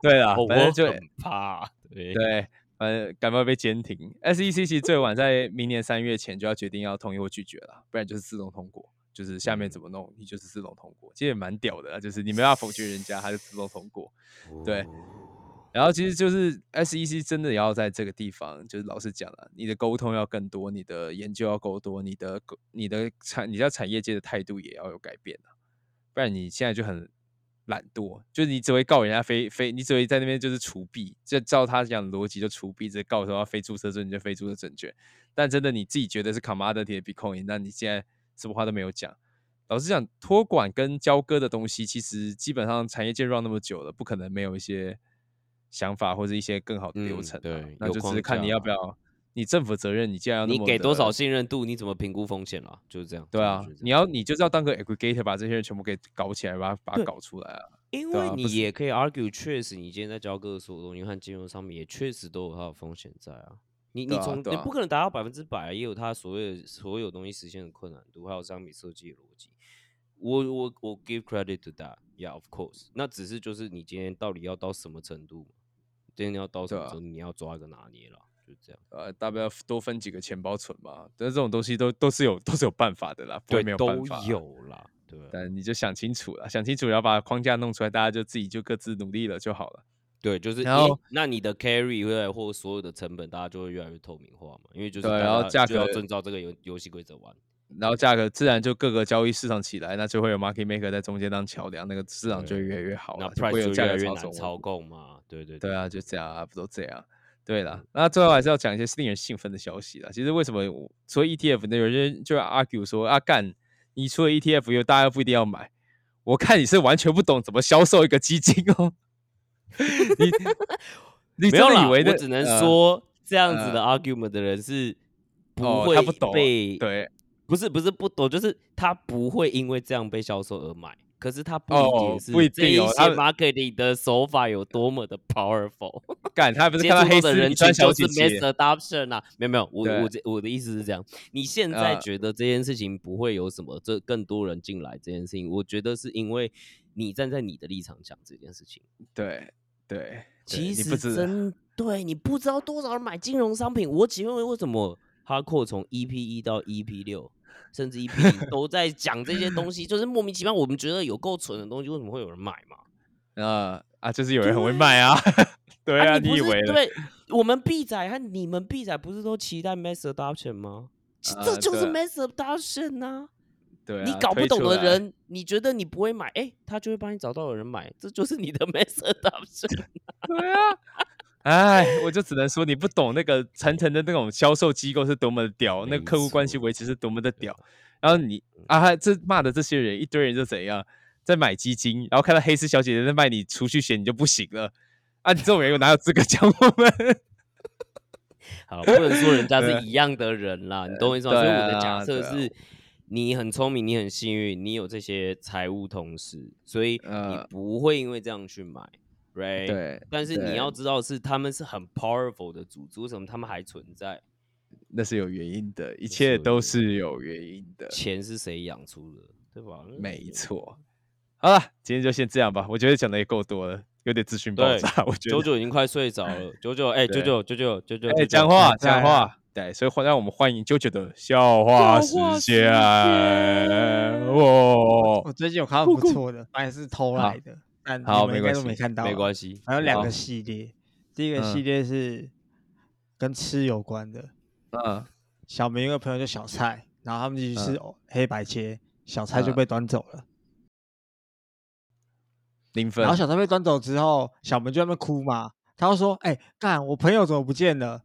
对啦，哦反正就怕。对对，反正赶快被监停。SEC 其实最晚在明年三月前就要决定要同意或拒绝了，不然就是自动通过。就是下面怎么弄，你就是自动通过，其实也蛮屌的啦。就是你没办法否决人家，他就自动通过。对哦然后其实就是 SEC 真的要在这个地方，就是老实讲了，你的沟通要更多，你的研究要够多，你的你的产你在产业界的态度也要有改变啊，不然你现在就很懒惰，就是你只会告人家非非，你只会在那边就是除弊，就照他讲的逻辑就除弊，只告说要非注册证券、非注册证券，但真的你自己觉得是 commodity 的 Bitcoin，那你现在什么话都没有讲。老实讲，托管跟交割的东西，其实基本上产业界 run 那么久了，不可能没有一些想法或者一些更好的流嗯程、啊对那就是看你要不要，你政府责任，你既然要你么给多少信任度，你怎么评估风险啊？就是这样。对啊你要你就是要当个 aggregator，把这些人全部给搞起来，把它把它搞出来啊。因为你也可以 argue，确实你今天在交割的所有东西和金融上面也确实都有它的风险在啊。你你从、你不可能达到百分之百啊，也有它所有所有东西实现的困难度，还有商品设计的逻辑。我我我 give credit to that，yeah of course。那只是就是你今天到底要到什么程度，今天要到什么程度，你要抓一个拿捏了，就这样。呃，大不了多分几个钱包存嘛，但是这种东西都都是有都是有办法的啦，对没有都办法啊。有啦，对啊。但你就想清楚了，想清楚，然后把框架弄出来，大家就自己就各自努力了就好了。对，就是诶然后那你的 carry 会来或所有的成本，大家就会越来越透明化嘛，因为就是大对然后价家就要遵照这个游游戏规则玩。然后价格自然就各个交易市场起来，那就会有 market maker 在中间当桥梁，那个市场就会越来越好那 price 有价就越来越格操纵难操控嘛，对对对啊，就这样啊，不都这样？对了，那最后还是要讲一些令人兴奋的消息啦。其实为什么我除了 ETF 那？有些人就 argue 说啊，干，你除了 ETF 又大家不一定要买。我看你是完全不懂怎么销售一个基金哦。你 你真没有啦，的以为？我只能呃说这样子的呃 argument 的人是不哦，会被，对，不是不是不懂，就是他不会因为这样被销售而买。可是他不一是这一些 marketing 的手法有多么的 powerful。干，他不是接触看到黑的人群就是 mass，adoption 啊，没有没有，我我这我的意思是这样，你现在呃觉得这件事情不会有什么，这更多人进来这件事情，我觉得是因为你站在你的立场讲这件事情。对对，其实真对你不知道多少人买金融商品，我请问为什么哈扣从 EP 一到 EP 六，甚至 EP 零都在讲这些东西，就是莫名其妙，我们觉得有够蠢的东西，为什么会有人买嘛？啊 啊，就是有人很会卖啊，对啊，你以为呢？对我们 B 仔和你们 B 仔不是都期待 mass adoption 吗？这就是对 mass adoption 呐、对啊，你搞不懂的人，你觉得你不会买，哎、他就会帮你找到有人买，这就是你的 adoption。对啊，哎，我就只能说你不懂那个层层的那种销售机构是多么的屌，那个客户关系错维持是多么的屌。然后你啊，这骂的这些人，一堆人就怎样，在买基金，然后看到黑丝小姐姐在卖你储蓄险，你就不行了啊！你这种人又哪有资格讲我们？好，不能说人家是一样的人啦，你懂我意思吗？所以对我的啊假设是，你很聪明，你很幸运，你有这些财务同事，所以你呃不会因为这样去买，right？。对，但是你要知道，是他们是很 powerful 的组织，为什么他们还存在？那是有原因的，一切都是有原因的，钱是谁养出的，对吧？没错。好了，今天就先这样吧，我觉得讲的也够多了，有点资讯爆炸，我觉得九。九已经快睡着了，九九，哎，九九，九九，九九，哎，讲话讲话，对，所以欢让我们欢迎啾啾的笑话时间。间哇，我最近有看到不错的，反正是偷好来的，但好没关系都没看到啊。没关系，还有两个系列，第一个系嗯列是跟吃有关的，嗯，小明一个朋友叫小蔡，然后他们一起吃嗯黑白切，小蔡就嗯被端走了。零分然后。小蔡被端走之后，小明就在那边哭嘛，他就说：“哎、干，我朋友怎么不见了？”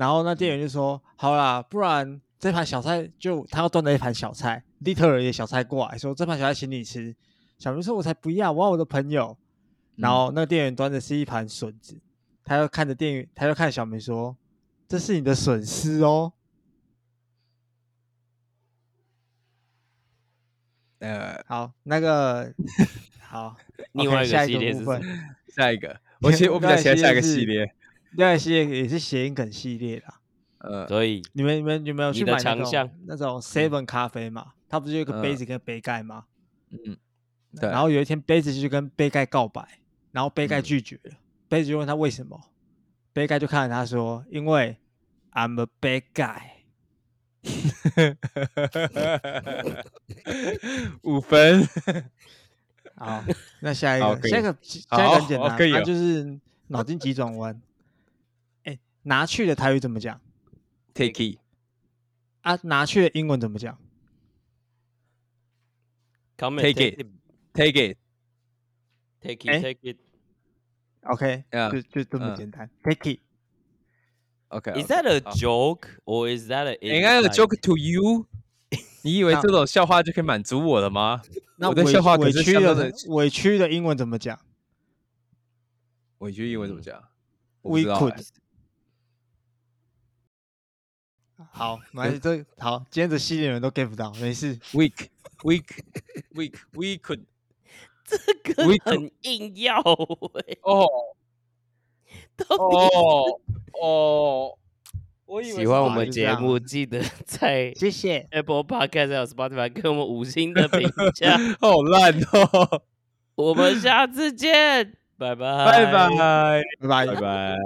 然后那店员就说：“好啦，不然这盘小菜就他要端了一盘小菜，利特尔的小菜过来说这盘小菜请你吃。”小明说：“我才不要，我要我的朋友。”然后那个店员端的是一盘笋子，他又看着店员，他又看小明说：“这是你的损失哦。呃”，好，那个好，另外一个下系列是下一个，我其实我比较喜欢 下一个系列。另外一个系列也是谐音梗系列啦。呃，所以你们你们有没有去买那种那种 Seven 咖啡嘛？它不是有一个杯嗯子跟杯盖吗？嗯，对。然后有一天杯子就跟杯盖告白，然后杯盖嗯拒绝了，杯子就问他为什么，杯盖就看着他说：“因为 I'm a bad guy。五分，”好，那下一个，下一个下一个很简单，它好可以哦就是脑筋急转弯。哎，拿去的台语怎么讲 take it，啊？拿去的英文怎么讲？come Take take it take it，take 哎 it take it。OK，Yeah，就就这么嗯简单。Take it，OK，Is that a joke or is that a 应该有 inside joke to you？你以为这种笑话就可以满足我了吗？那我的笑话可委屈是相当的的委屈的英文怎么讲委屈英文怎么讲？我不？We 知道 could 好，没关系，这好，今天的系列人都 get 不到，没事。weak weak weak we could 这个很硬要欸。哦。到底哦哦，我以为喜欢我啊们节目记得在谢谢，Apple Podcast 还有 Spotify 给我们五星的评价。好烂哦，我们下次见，拜拜，拜拜。拜拜。拜拜。